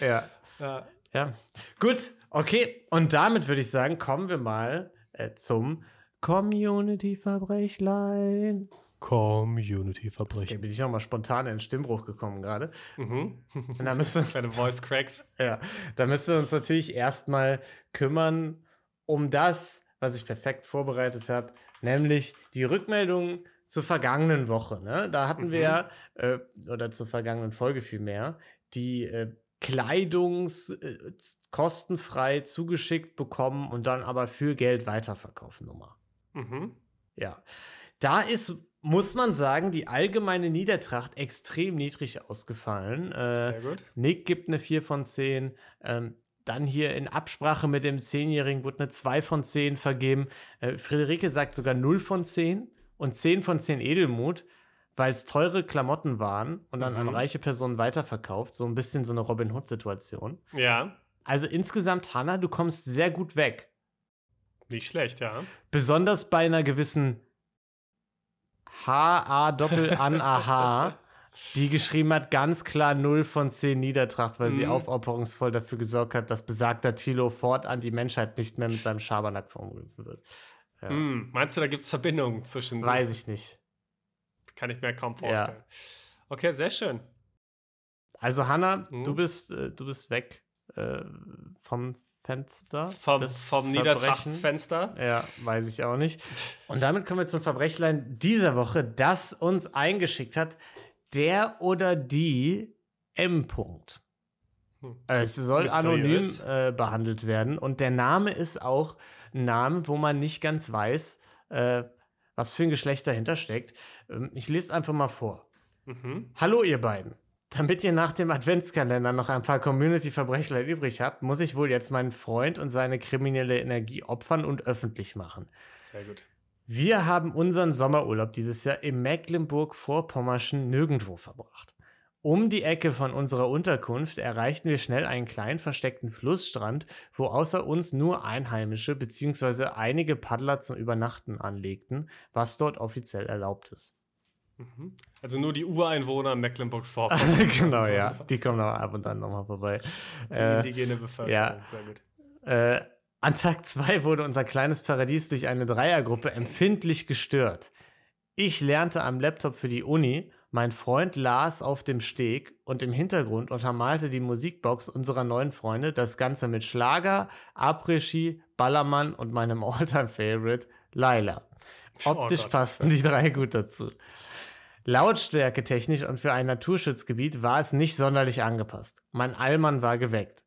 Ja. [LAUGHS] ja. Ja. Gut, okay. Und damit würde ich sagen, kommen wir mal äh, zum Community-Verbrechlein. Community-Verbrechen. Okay, bin ich nochmal spontan in den Stimmbruch gekommen gerade. Mhm. Und da müssen, [LAUGHS] Kleine Voice-Cracks. Ja, da müssen wir uns natürlich erstmal kümmern um das, was ich perfekt vorbereitet habe, nämlich die Rückmeldung zur vergangenen Woche. Ne? Da hatten mhm. wir, äh, oder zur vergangenen Folge vielmehr, die äh, Kleidungs äh, kostenfrei zugeschickt bekommen und dann aber für Geld weiterverkaufen Nummer. Mhm. Ja. Da ist muss man sagen, die allgemeine Niedertracht extrem niedrig ausgefallen. Äh, Sehr gut. Nick gibt eine 4 von 10. Ähm, dann hier in Absprache mit dem 10-Jährigen wurde eine 2 von 10 vergeben. Äh, Friederike sagt sogar 0 von 10 und 10 von 10 Edelmut, weil es teure Klamotten waren und dann mhm. an reiche Personen weiterverkauft. So ein bisschen so eine Robin Hood-Situation. Ja. Also insgesamt, Hannah, du kommst sehr gut weg. Nicht schlecht, ja. Besonders bei einer gewissen H-A-Doppel-An-A-H, die geschrieben hat, ganz klar 0 von 10 Niedertracht, weil mhm. sie aufopferungsvoll dafür gesorgt hat, dass besagter Tilo fortan die Menschheit nicht mehr mit seinem Schabernack verunglücken wird. Ja. Mhm. Meinst du, da gibt es Verbindungen zwischen. Weiß ich nicht. Kann ich mir kaum vorstellen. Ja. Okay, sehr schön. Also, Hanna, mhm. du, bist, äh, du bist weg äh, vom Fenster. Vom, vom Niedertrachtsfenster? Ja, weiß ich auch nicht. Und damit kommen wir zum Verbrechlein dieser Woche, das uns eingeschickt hat. Der oder die M. -Punkt. Hm. Es soll Mysteriös. anonym äh, behandelt werden und der Name ist auch ein Name, wo man nicht ganz weiß, äh, was für ein Geschlecht dahinter steckt. Ähm, ich lese einfach mal vor. Mhm. Hallo ihr beiden. Damit ihr nach dem Adventskalender noch ein paar Community-Verbrechler übrig habt, muss ich wohl jetzt meinen Freund und seine kriminelle Energie opfern und öffentlich machen. Sehr gut. Wir haben unseren Sommerurlaub dieses Jahr im Mecklenburg-Vorpommerschen nirgendwo verbracht. Um die Ecke von unserer Unterkunft erreichten wir schnell einen kleinen versteckten Flussstrand, wo außer uns nur Einheimische bzw. einige Paddler zum Übernachten anlegten, was dort offiziell erlaubt ist. Mhm. Also nur die Ureinwohner Mecklenburg-Vorpommern. [LAUGHS] genau, ja. Die kommen auch ab und an nochmal vorbei. Die indigene Bevölkerung, ja. sehr gut. Äh, an Tag 2 wurde unser kleines Paradies durch eine Dreiergruppe empfindlich gestört. Ich lernte am Laptop für die Uni, mein Freund las auf dem Steg und im Hintergrund untermalte die Musikbox unserer neuen Freunde das Ganze mit Schlager, Après-Ski, Ballermann und meinem [LAUGHS] Alltime-Favorite Laila. Optisch Gott. passten die drei gut dazu. Lautstärke technisch und für ein Naturschutzgebiet war es nicht sonderlich angepasst. Mein Allmann war geweckt.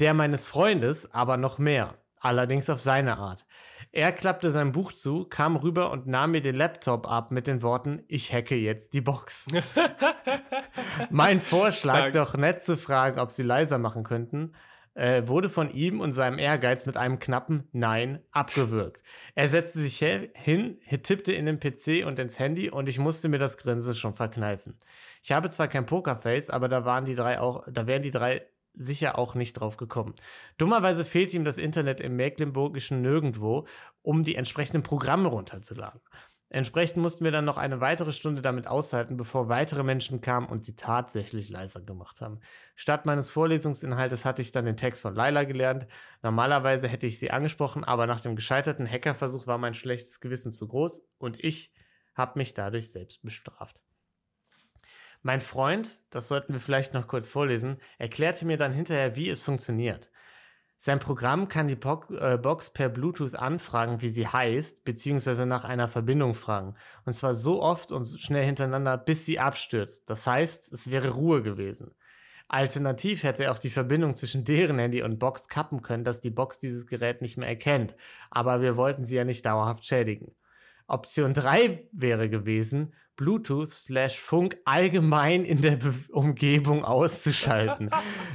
Der meines Freundes aber noch mehr, allerdings auf seine Art. Er klappte sein Buch zu, kam rüber und nahm mir den Laptop ab mit den Worten, ich hacke jetzt die Box. [LAUGHS] mein Vorschlag, Stark. doch nett zu fragen, ob sie leiser machen könnten, äh, wurde von ihm und seinem Ehrgeiz mit einem knappen Nein abgewürgt. Er setzte sich hin, tippte in den PC und ins Handy und ich musste mir das Grinsen schon verkneifen. Ich habe zwar kein Pokerface, aber da waren die drei auch, da wären die drei sicher auch nicht drauf gekommen. Dummerweise fehlt ihm das Internet im Mecklenburgischen nirgendwo, um die entsprechenden Programme runterzuladen. Entsprechend mussten wir dann noch eine weitere Stunde damit aushalten, bevor weitere Menschen kamen und sie tatsächlich leiser gemacht haben. Statt meines Vorlesungsinhaltes hatte ich dann den Text von Laila gelernt. Normalerweise hätte ich sie angesprochen, aber nach dem gescheiterten Hackerversuch war mein schlechtes Gewissen zu groß und ich habe mich dadurch selbst bestraft. Mein Freund, das sollten wir vielleicht noch kurz vorlesen, erklärte mir dann hinterher, wie es funktioniert. Sein Programm kann die Box, äh, Box per Bluetooth anfragen, wie sie heißt, beziehungsweise nach einer Verbindung fragen. Und zwar so oft und schnell hintereinander, bis sie abstürzt. Das heißt, es wäre Ruhe gewesen. Alternativ hätte er auch die Verbindung zwischen deren Handy und Box kappen können, dass die Box dieses Gerät nicht mehr erkennt. Aber wir wollten sie ja nicht dauerhaft schädigen. Option 3 wäre gewesen, Bluetooth slash Funk allgemein in der Be Umgebung auszuschalten.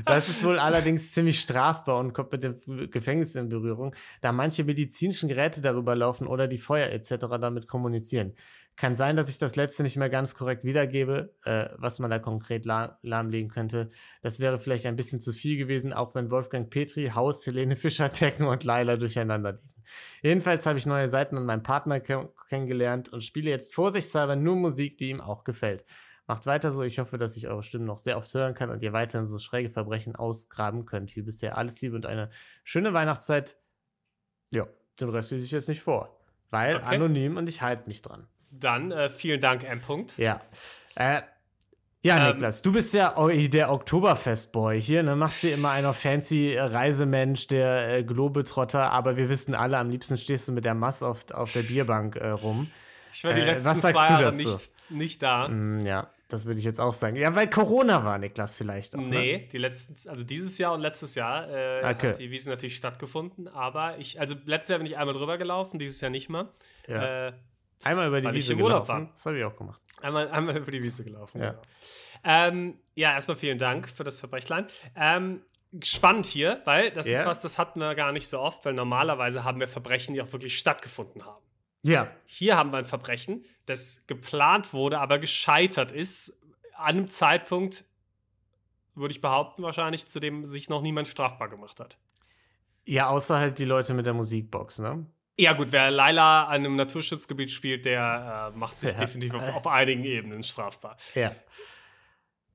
Das ist wohl allerdings ziemlich strafbar und kommt mit dem Gefängnis in Berührung, da manche medizinischen Geräte darüber laufen oder die Feuer etc. damit kommunizieren. Kann sein, dass ich das letzte nicht mehr ganz korrekt wiedergebe, äh, was man da konkret la lahmlegen könnte. Das wäre vielleicht ein bisschen zu viel gewesen, auch wenn Wolfgang Petri, Haus, Helene Fischer, Techno und Laila durcheinander liefen. Jedenfalls habe ich neue Seiten und meinen Partner ke kennengelernt und spiele jetzt vorsichtshalber nur Musik, die ihm auch gefällt. Macht weiter so. Ich hoffe, dass ich eure Stimmen noch sehr oft hören kann und ihr weiterhin so schräge Verbrechen ausgraben könnt. Wie bisher alles Liebe und eine schöne Weihnachtszeit. Ja, den Rest lese ich jetzt nicht vor. Weil Okay. anonym und ich halte mich dran. Dann äh, vielen Dank, M. -Punkt. Ja. Äh, ja, Ähm, Niklas, du bist ja o- der Oktoberfest-Boy hier, ne? Machst dir immer einer fancy äh, Reisemensch, der äh, Globetrotter, aber wir wissen alle, am liebsten stehst du mit der Mass auf, auf der Bierbank äh, rum. Ich war die Äh, letzten was sagst zwei du Jahre nicht, nicht da. Mm, ja, das würde ich jetzt auch sagen. Ja, weil Corona war, Niklas, vielleicht auch. Ne? Nee, die letzten, also dieses Jahr und letztes Jahr äh, Okay. hat die Wiese natürlich stattgefunden, aber ich, also letztes Jahr bin ich einmal drüber gelaufen, dieses Jahr nicht mal. Ja. Äh, Einmal über die Wiese im Urlaub gelaufen. war. Das habe ich auch gemacht. Einmal, einmal über die Wiese gelaufen. Ja. Genau. Ähm, ja, erstmal vielen Dank für das Verbrechlein. Ähm, spannend hier, weil das Ja. ist was, das hatten wir gar nicht so oft, weil normalerweise haben wir Verbrechen, die auch wirklich stattgefunden haben. Ja, Hier haben wir ein Verbrechen, das geplant wurde, aber gescheitert ist an einem Zeitpunkt, würde ich behaupten, wahrscheinlich, zu dem sich noch niemand strafbar gemacht hat. ja, außer halt die Leute mit der Musikbox, ne? Ja, gut, wer Laila an einem Naturschutzgebiet spielt, der äh, macht sich Ja. definitiv auf, auf einigen Ebenen strafbar. Ja.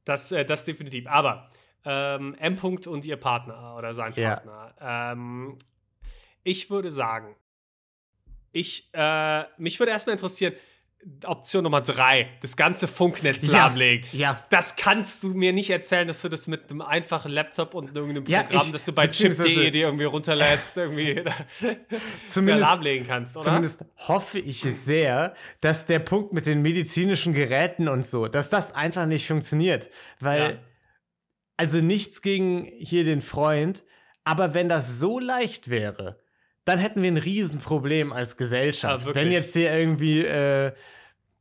Das, äh, das definitiv. Aber ähm, M. -Punkt und ihr Partner oder sein Ja. Partner. Ähm, ich würde sagen, ich, äh, mich würde erstmal interessieren, Option Nummer drei, das ganze Funknetz Ja. lahmlegen. Ja. Das kannst du mir nicht erzählen, dass du das mit einem einfachen Laptop und irgendeinem Ja, Programm, ich- das du bei chip.de dir irgendwie runterlädst, irgendwie [LAUGHS] Zumindest, lahmlegen kannst, oder? Zumindest hoffe ich sehr, dass der Punkt mit den medizinischen Geräten und so, dass das einfach nicht funktioniert. Weil, Ja. also nichts gegen hier den Freund, aber wenn das so leicht wäre, dann hätten wir ein Riesenproblem als Gesellschaft. Wirklich. wenn jetzt hier irgendwie, äh,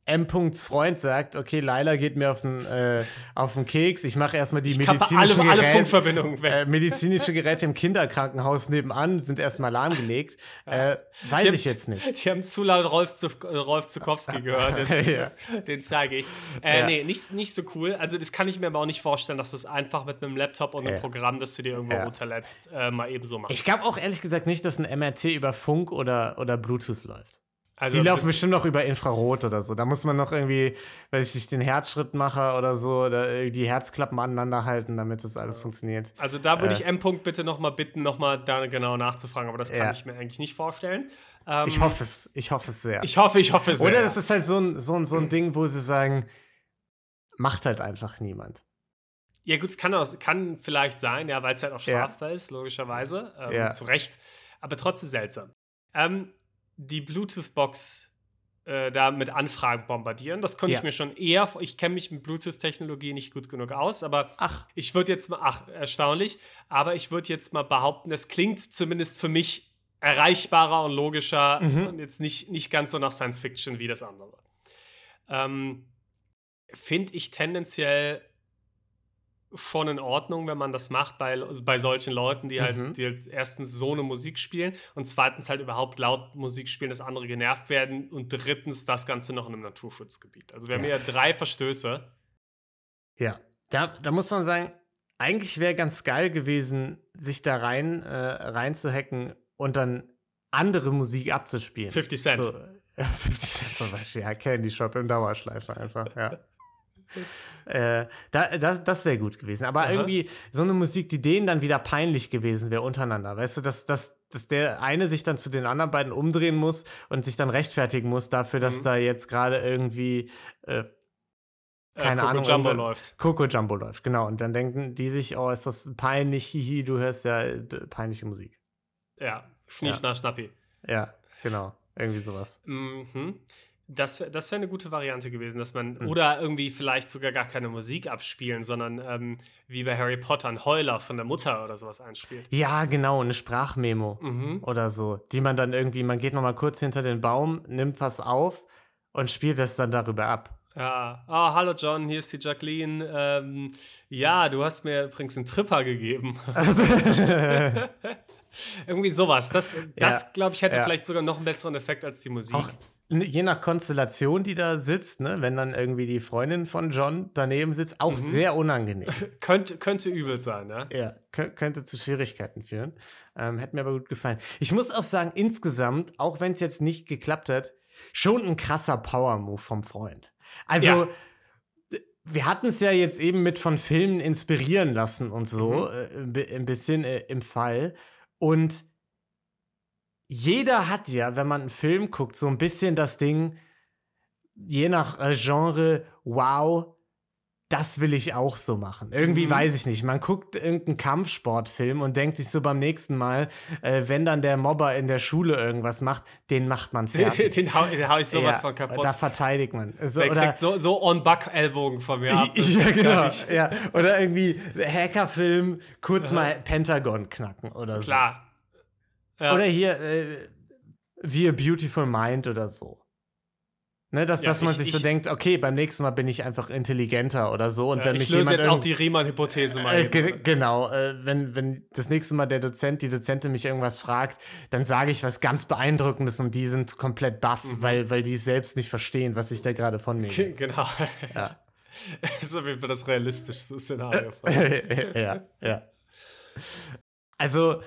M-Punkts Freund sagt, okay, Laila geht mir auf den, äh, auf den Keks, ich mache erstmal die Ich medizinischen alle, alle Geräte, Funkverbindungen weg. äh, medizinische Geräte im Kinderkrankenhaus nebenan sind erstmal lahmgelegt. Äh, weiß Die ich haben- jetzt nicht. Die haben zu laut Rolf, Zu Rolf Zukowski gehört. Jetzt, [LAUGHS] Ja. Den zeige ich. Äh, Ja. Nee, nicht, nicht so cool. Also, das kann ich mir aber auch nicht vorstellen, dass du es einfach mit einem Laptop und einem Ja. Programm, das du dir irgendwo Ja. runterlädst, äh, mal eben so machst. Ich glaube auch ehrlich gesagt nicht, dass ein MRT über Funk oder, oder Bluetooth läuft. Also, Die laufen bestimmt noch über Infrarot oder so. Da muss man noch irgendwie, weiß ich nicht, den Herzschrittmacher oder so oder die Herzklappen aneinander halten, damit das alles funktioniert. Also da würde Äh. ich M. -Punkt bitte nochmal bitten, nochmal da genau nachzufragen, aber das kann Ja. ich mir eigentlich nicht vorstellen. Ähm, Ich hoffe es, ich hoffe es sehr. Ich hoffe, ich hoffe sehr. oder das ist halt so ein, so, ein, so ein Ding, wo sie sagen, macht halt einfach niemand. ja gut, es kann, auch, kann vielleicht sein, ja, weil es halt auch Ja. strafbar ist, logischerweise. Ähm, Ja. Zu Recht. Aber trotzdem seltsam. Ähm, die Bluetooth-Box äh, da mit Anfragen bombardieren, das konnte Ja. ich mir schon eher, ich kenne mich mit Bluetooth-Technologie nicht gut genug aus, aber Ach, Ich würde jetzt mal, ach, erstaunlich, aber ich würde jetzt mal behaupten, das klingt zumindest für mich erreichbarer und logischer Mhm. und jetzt nicht, nicht ganz so nach Science Fiction wie das andere. Ähm, Finde ich tendenziell schon in Ordnung, wenn man das macht bei, bei solchen Leuten, die halt, Mhm. die halt erstens so eine Musik spielen und zweitens halt überhaupt laut Musik spielen, dass andere genervt werden und drittens das Ganze noch in einem Naturschutzgebiet. Also wir haben Ja. drei Verstöße. ja. Da, da muss man sagen, eigentlich wäre ganz geil gewesen, sich da rein, äh, reinzuhacken und dann andere Musik abzuspielen. 50 Cent. So, [LAUGHS] ja, 50 Cent zum Beispiel. Ja, Candy Shop im Dauerschleifer einfach, ja. Äh, da, das das wäre gut gewesen. Aber Aha. irgendwie so eine Musik, die denen dann wieder peinlich gewesen wäre untereinander. Weißt du, dass, dass, dass der eine sich dann zu den anderen beiden umdrehen muss und sich dann rechtfertigen muss dafür, dass Mhm. da jetzt gerade irgendwie äh, keine Coco Ahnung, Jumbo läuft. Coco Jumbo läuft. Genau. Und dann denken die sich, oh, ist das peinlich, hihi, du hörst ja äh, peinliche Musik. Ja, Schnie, Ja. Schna, Schnappi. Ja, genau. Irgendwie sowas. Mhm. Das, das wäre eine gute Variante gewesen, dass man, Mhm. oder irgendwie vielleicht sogar gar keine Musik abspielen, sondern ähm, wie bei Harry Potter ein Heuler von der Mutter oder sowas einspielt. Ja, genau, eine Sprachmemo Mhm. oder so, die man dann irgendwie, man geht nochmal kurz hinter den Baum, nimmt was auf und spielt das dann darüber ab. Ja, ah, hallo John, hier ist die Jacqueline. Ähm, ja, du hast mir übrigens einen Tripper gegeben. [LAUGHS] [LAUGHS] Irgendwie sowas. Das, das Ja, glaube ich, hätte ja. vielleicht sogar noch einen besseren Effekt als die Musik. Auch je nach Konstellation, die da sitzt, ne, wenn dann irgendwie die Freundin von John daneben sitzt, auch Mhm. sehr unangenehm. [LAUGHS] Könnte, könnte übel sein, ja. Ja, kö- könnte zu Schwierigkeiten führen. Ähm, hätte mir aber gut gefallen. Ich muss auch sagen, insgesamt, auch wenn es jetzt nicht geklappt hat, schon ein krasser Power-Move vom Freund. Also, Ja. wir hatten es ja jetzt eben mit von Filmen inspirieren lassen und so, Mhm. äh, ein bisschen äh, im Fall. Und jeder hat ja, wenn man einen Film guckt, so ein bisschen das Ding, je nach äh, Genre, wow, das will ich auch so machen. Irgendwie Mhm. weiß ich nicht. Man guckt irgendeinen Kampfsportfilm und denkt sich so beim nächsten Mal, äh, wenn dann der Mobber in der Schule irgendwas macht, den macht man fertig. den, hau, den hau ich sowas Ja, von kaputt. Da verteidigt man. So, Der oder, kriegt so, so on-Buck-Ellbogen von mir ab. [LAUGHS] Ja, genau. Ja. Oder irgendwie Hackerfilm, kurz mal Pentagon knacken oder so. Klar. Ja. Oder hier, äh, wie a Beautiful Mind oder so. Ne, dass, Ja, dass man ich- sich so ich- denkt, okay, beim nächsten Mal bin ich einfach intelligenter oder so. Und Ja, wenn ich mich löse jemand jetzt auch die Riemann-Hypothese mal. äh, ge genau, äh, wenn, wenn das nächste Mal der Dozent, die Dozentin mich irgendwas fragt, dann sage ich was ganz Beeindruckendes und die sind komplett baff, Mhm. weil, weil die es selbst nicht verstehen, was ich da gerade von mir Ge- [LAUGHS] Genau. Ja. Das [LAUGHS] ist auf jeden Fall das realistischste Szenario. von- [LAUGHS] ja, ja. Also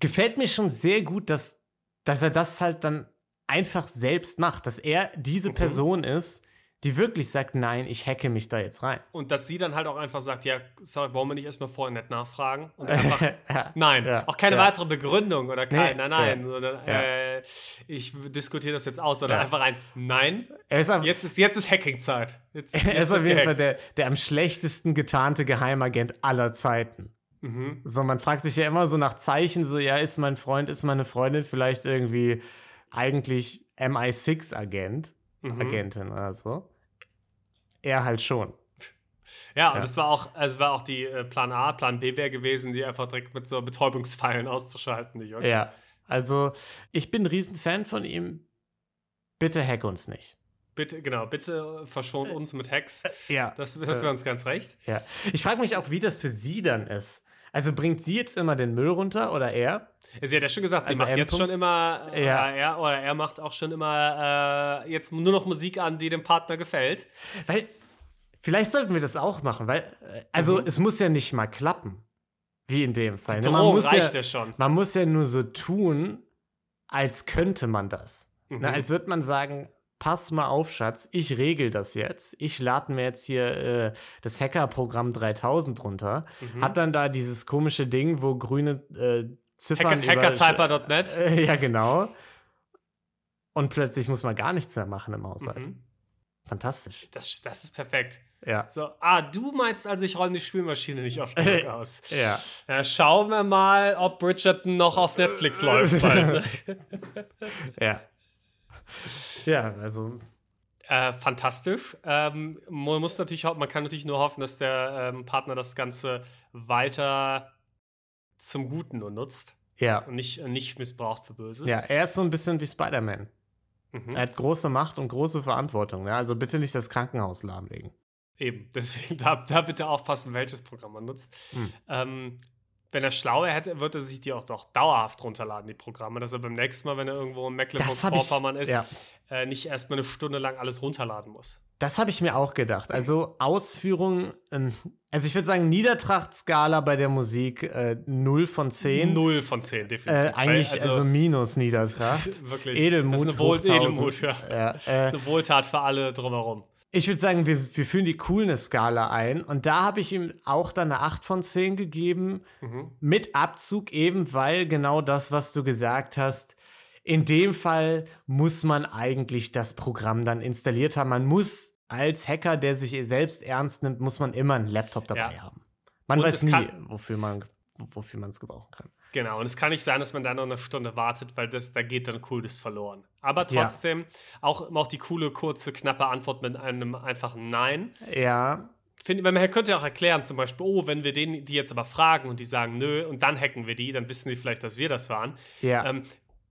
gefällt mir schon sehr gut, dass, dass er das halt dann einfach selbst macht, dass er diese Mhm. Person ist, die wirklich sagt, nein, ich hacke mich da jetzt rein. Und dass sie dann halt auch einfach sagt, ja, sorry, wollen wir nicht erstmal vorher nett nachfragen? Und [LAUGHS] einfach, ja. nein, Ja, auch keine ja. weitere Begründung oder kein, Nee, nein, nein, sondern äh, ich diskutiere das jetzt aus, sondern einfach ein Nein, ist, jetzt ist, jetzt ist Hacking-Zeit. [LAUGHS] Er ist auf jeden Fall gehackt. der, der am schlechtesten getarnte Geheimagent aller Zeiten. Mhm. So, man fragt sich ja immer so nach Zeichen, so, ja, ist mein Freund, ist meine Freundin vielleicht irgendwie eigentlich MI6-Agent, Mhm. Agentin oder so? Er halt schon. Ja, und Ja. das war auch, also war auch die äh, Plan A, Plan B wäre gewesen, die einfach direkt mit so Betäubungspfeilen [LAUGHS] auszuschalten, die Jungs. Ja, also ich bin ein Riesenfan von ihm. Bitte hack uns nicht. Bitte, genau, bitte verschont uns mit Hacks. Ja. Das, das wäre uns ganz recht. Ja. Ich frage mich auch, wie das für sie dann ist. Also bringt sie jetzt immer den Müll runter oder er? Sie hat ja schon gesagt, sie Also macht jetzt M-Punkt? schon immer, äh, Ja. er, oder er macht auch schon immer äh, jetzt nur noch Musik an, die dem Partner gefällt. Weil, vielleicht sollten wir das auch machen, weil, äh, also es muss ja nicht mal klappen. Wie in dem Fall. ne? Man muss reicht ja, ja schon. Man muss ja nur so tun, als könnte man das. Mhm. Ne? Als würde man sagen, pass mal auf, Schatz, ich regel das jetzt. Ich lade mir jetzt hier äh, das Hackerprogramm 3000 runter. Mhm. Hat dann da dieses komische Ding, wo grüne äh, Ziffern Hacker, Hackertyper.net. [LAUGHS] Äh, ja, genau. Und plötzlich muss man gar nichts mehr machen im Haushalt. Mhm. Fantastisch. Das, das ist perfekt. Ja. So, ah, du meinst also, ich räume die Spülmaschine nicht oft genug [LAUGHS] aus. Ja. Ja, schauen wir mal, ob Bridgerton noch auf Netflix läuft. [LAUGHS] Ja. [LAUGHS] Ja, also Äh, fantastisch. Ähm, man muss natürlich, man kann natürlich nur hoffen, dass der ähm, Partner das Ganze weiter zum Guten nur nutzt ja. und nicht, nicht missbraucht für Böses. Ja, er ist so ein bisschen wie Spider-Man. Mhm. Er hat große Macht und große Verantwortung. Ja? Also bitte nicht das Krankenhaus lahmlegen. Eben, [LAUGHS] deswegen da, da bitte aufpassen, welches Programm man nutzt. Hm. Ähm, wenn er schlauer hätte, würde er sich die auch doch dauerhaft runterladen, die Programme, dass er beim nächsten Mal, wenn er irgendwo in Das Mecklenburg-Vorpommern ist, ja. äh, nicht erstmal eine Stunde lang alles runterladen muss. Das habe ich mir auch gedacht. Also Ausführung, ähm, also ich würde sagen, Niedertrachtskala bei der Musik äh, 0 von 10. Null von zehn, definitiv. Äh, eigentlich Weil, also, minus Niedertracht. [LAUGHS] wirklich. Edelmut. Das ist eine Wohl hoch 1000. Edelmut, ja. Ja, Das äh, ist eine Wohltat für alle drumherum. Ich würde sagen, wir, wir führen die Coolness-Skala ein. Und da habe ich ihm auch dann eine 8 von 10 gegeben. Mhm. Mit Abzug eben, weil genau das, was du gesagt hast, in dem Fall muss man eigentlich das Programm dann installiert haben. Man muss als Hacker, der sich selbst ernst nimmt, muss man immer einen Laptop dabei Ja. haben. Man Und weiß nie, kann- wofür man wofür man es gebrauchen kann. Genau, und es kann nicht sein, dass man da noch eine Stunde wartet, weil das, da geht dann Cooles verloren. Aber Ja. trotzdem auch, auch die coole, kurze, knappe Antwort mit einem einfachen Nein. Ja, Find, weil man könnte ja auch erklären, zum Beispiel, oh, wenn wir den, die jetzt aber fragen und die sagen nö und dann hacken wir die, dann wissen die vielleicht, dass wir das waren. ja. Ähm,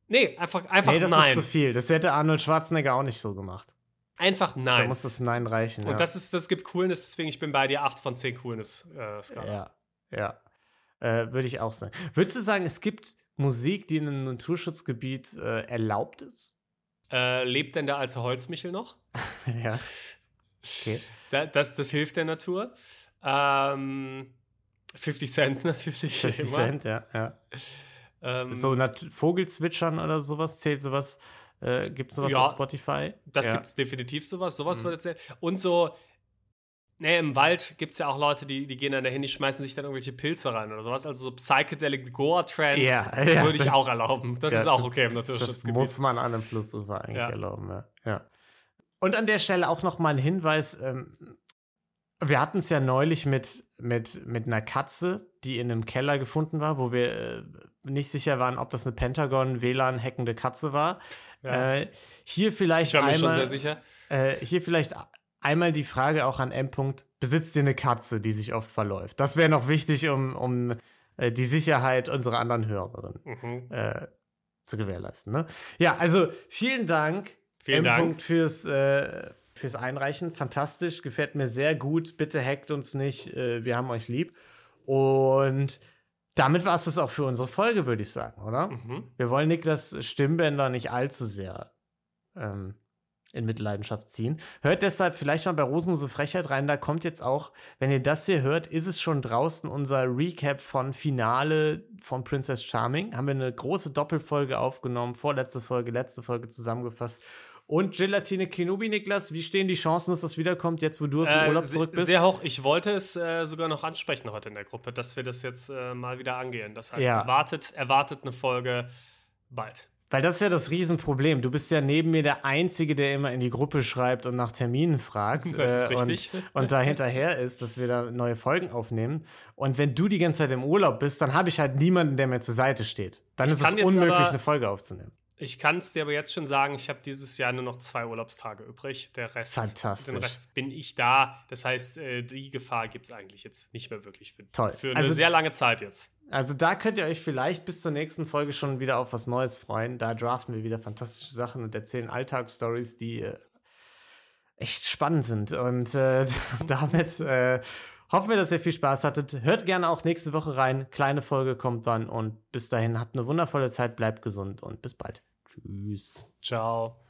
nee, einfach, einfach nee, das nein. ist zu viel. Das hätte Arnold Schwarzenegger auch nicht so gemacht. einfach Da nein. muss das Nein reichen. Und ja. das, ist, das gibt Coolness, deswegen ich bin bei dir 8 von 10 Coolness-Skala. Ja, ja. Äh, Würde ich auch sagen. Würdest du sagen, es gibt Musik, die in einem Naturschutzgebiet äh, erlaubt ist? Äh, lebt denn der alte Holzmichel noch? [LAUGHS] ja. Okay. Da, das, das hilft der Natur. Ähm, 50 Cent [LAUGHS] natürlich. 50 immer. Cent, ja. ja. Ähm, So Nat Vogelzwitschern oder sowas, zählt sowas? Äh, Gibt es sowas Ja, auf Spotify? Das ja. gibt es definitiv sowas. Sowas Mhm. würde zählen. Und so, ne, im Wald gibt es ja auch Leute, die, die gehen dann dahin, die schmeißen sich dann irgendwelche Pilze rein oder sowas. Also so Psychedelic Gore Trance Ja, ja. würde ich auch erlauben. Das Ja, ist auch okay im das- Das Naturschutzgebiet. muss man an einem Flussufer eigentlich erlauben, ja. Und an der Stelle auch noch mal ein Hinweis: ähm, Wir hatten es ja neulich mit, mit, mit einer Katze, die in einem Keller gefunden war, wo wir äh, nicht sicher waren, ob das eine Pentagon-WLAN-hackende Katze war. Äh, hier vielleicht ich war mir schon einmal, sehr sicher. äh, hier vielleicht einmal die Frage auch an M. -Punkt, Besitzt ihr eine Katze, die sich oft verläuft? Das wäre noch wichtig, um, um äh, die Sicherheit unserer anderen Hörerinnen Mhm. äh, zu gewährleisten. Ne? Ja, also vielen Dank, Vielen Dank. M-Punkt, fürs, äh, fürs Einreichen. Fantastisch, gefällt mir sehr gut. Bitte hackt uns nicht, äh, wir haben euch lieb. Und damit war es das auch für unsere Folge, würde ich sagen, oder? Mhm. Wir wollen Niklas Stimmbänder nicht allzu sehr ähm, in Mitleidenschaft ziehen. Hört deshalb vielleicht mal bei Rosenlose Frechheit rein. Da kommt jetzt auch, wenn ihr das hier hört, ist es schon draußen unser Recap von Finale von Princess Charming. Haben wir eine große Doppelfolge aufgenommen, vorletzte Folge, letzte Folge zusammengefasst. Und Gelatine Kenobi, Niklas, wie stehen die Chancen, dass das wiederkommt, jetzt wo du aus dem Äh, Urlaub zurück bist? Sehr hoch. Ich wollte es äh, sogar noch ansprechen heute in der Gruppe, dass wir das jetzt äh, mal wieder angehen. Das heißt, Ja. erwartet, erwartet eine Folge bald. Weil das ist ja das Riesenproblem. Du bist ja neben mir der Einzige, der immer in die Gruppe schreibt und nach Terminen fragt. Das ist äh, richtig. Und, und da hinterher ist, dass wir da neue Folgen aufnehmen. Und wenn du die ganze Zeit im Urlaub bist, dann habe ich halt niemanden, der mir zur Seite steht. Dann Ich ist es unmöglich, aber- eine Folge aufzunehmen. Ich kann es dir aber jetzt schon sagen, ich habe dieses Jahr nur noch zwei Urlaubstage übrig. Der Rest, Fantastisch. den Rest bin ich da. Das heißt, äh, die Gefahr gibt es eigentlich jetzt nicht mehr wirklich für, Toll. für eine Also- sehr lange Zeit jetzt. Also da könnt ihr euch vielleicht bis zur nächsten Folge schon wieder auf was Neues freuen. Da draften wir wieder fantastische Sachen und erzählen Alltagsstories, die äh, echt spannend sind. Und äh, [LAUGHS] damit äh, hoffen wir, dass ihr viel Spaß hattet. Hört gerne auch nächste Woche rein. Kleine Folge kommt dann und bis dahin habt eine wundervolle Zeit, bleibt gesund und bis bald. Tschüss. Ciao.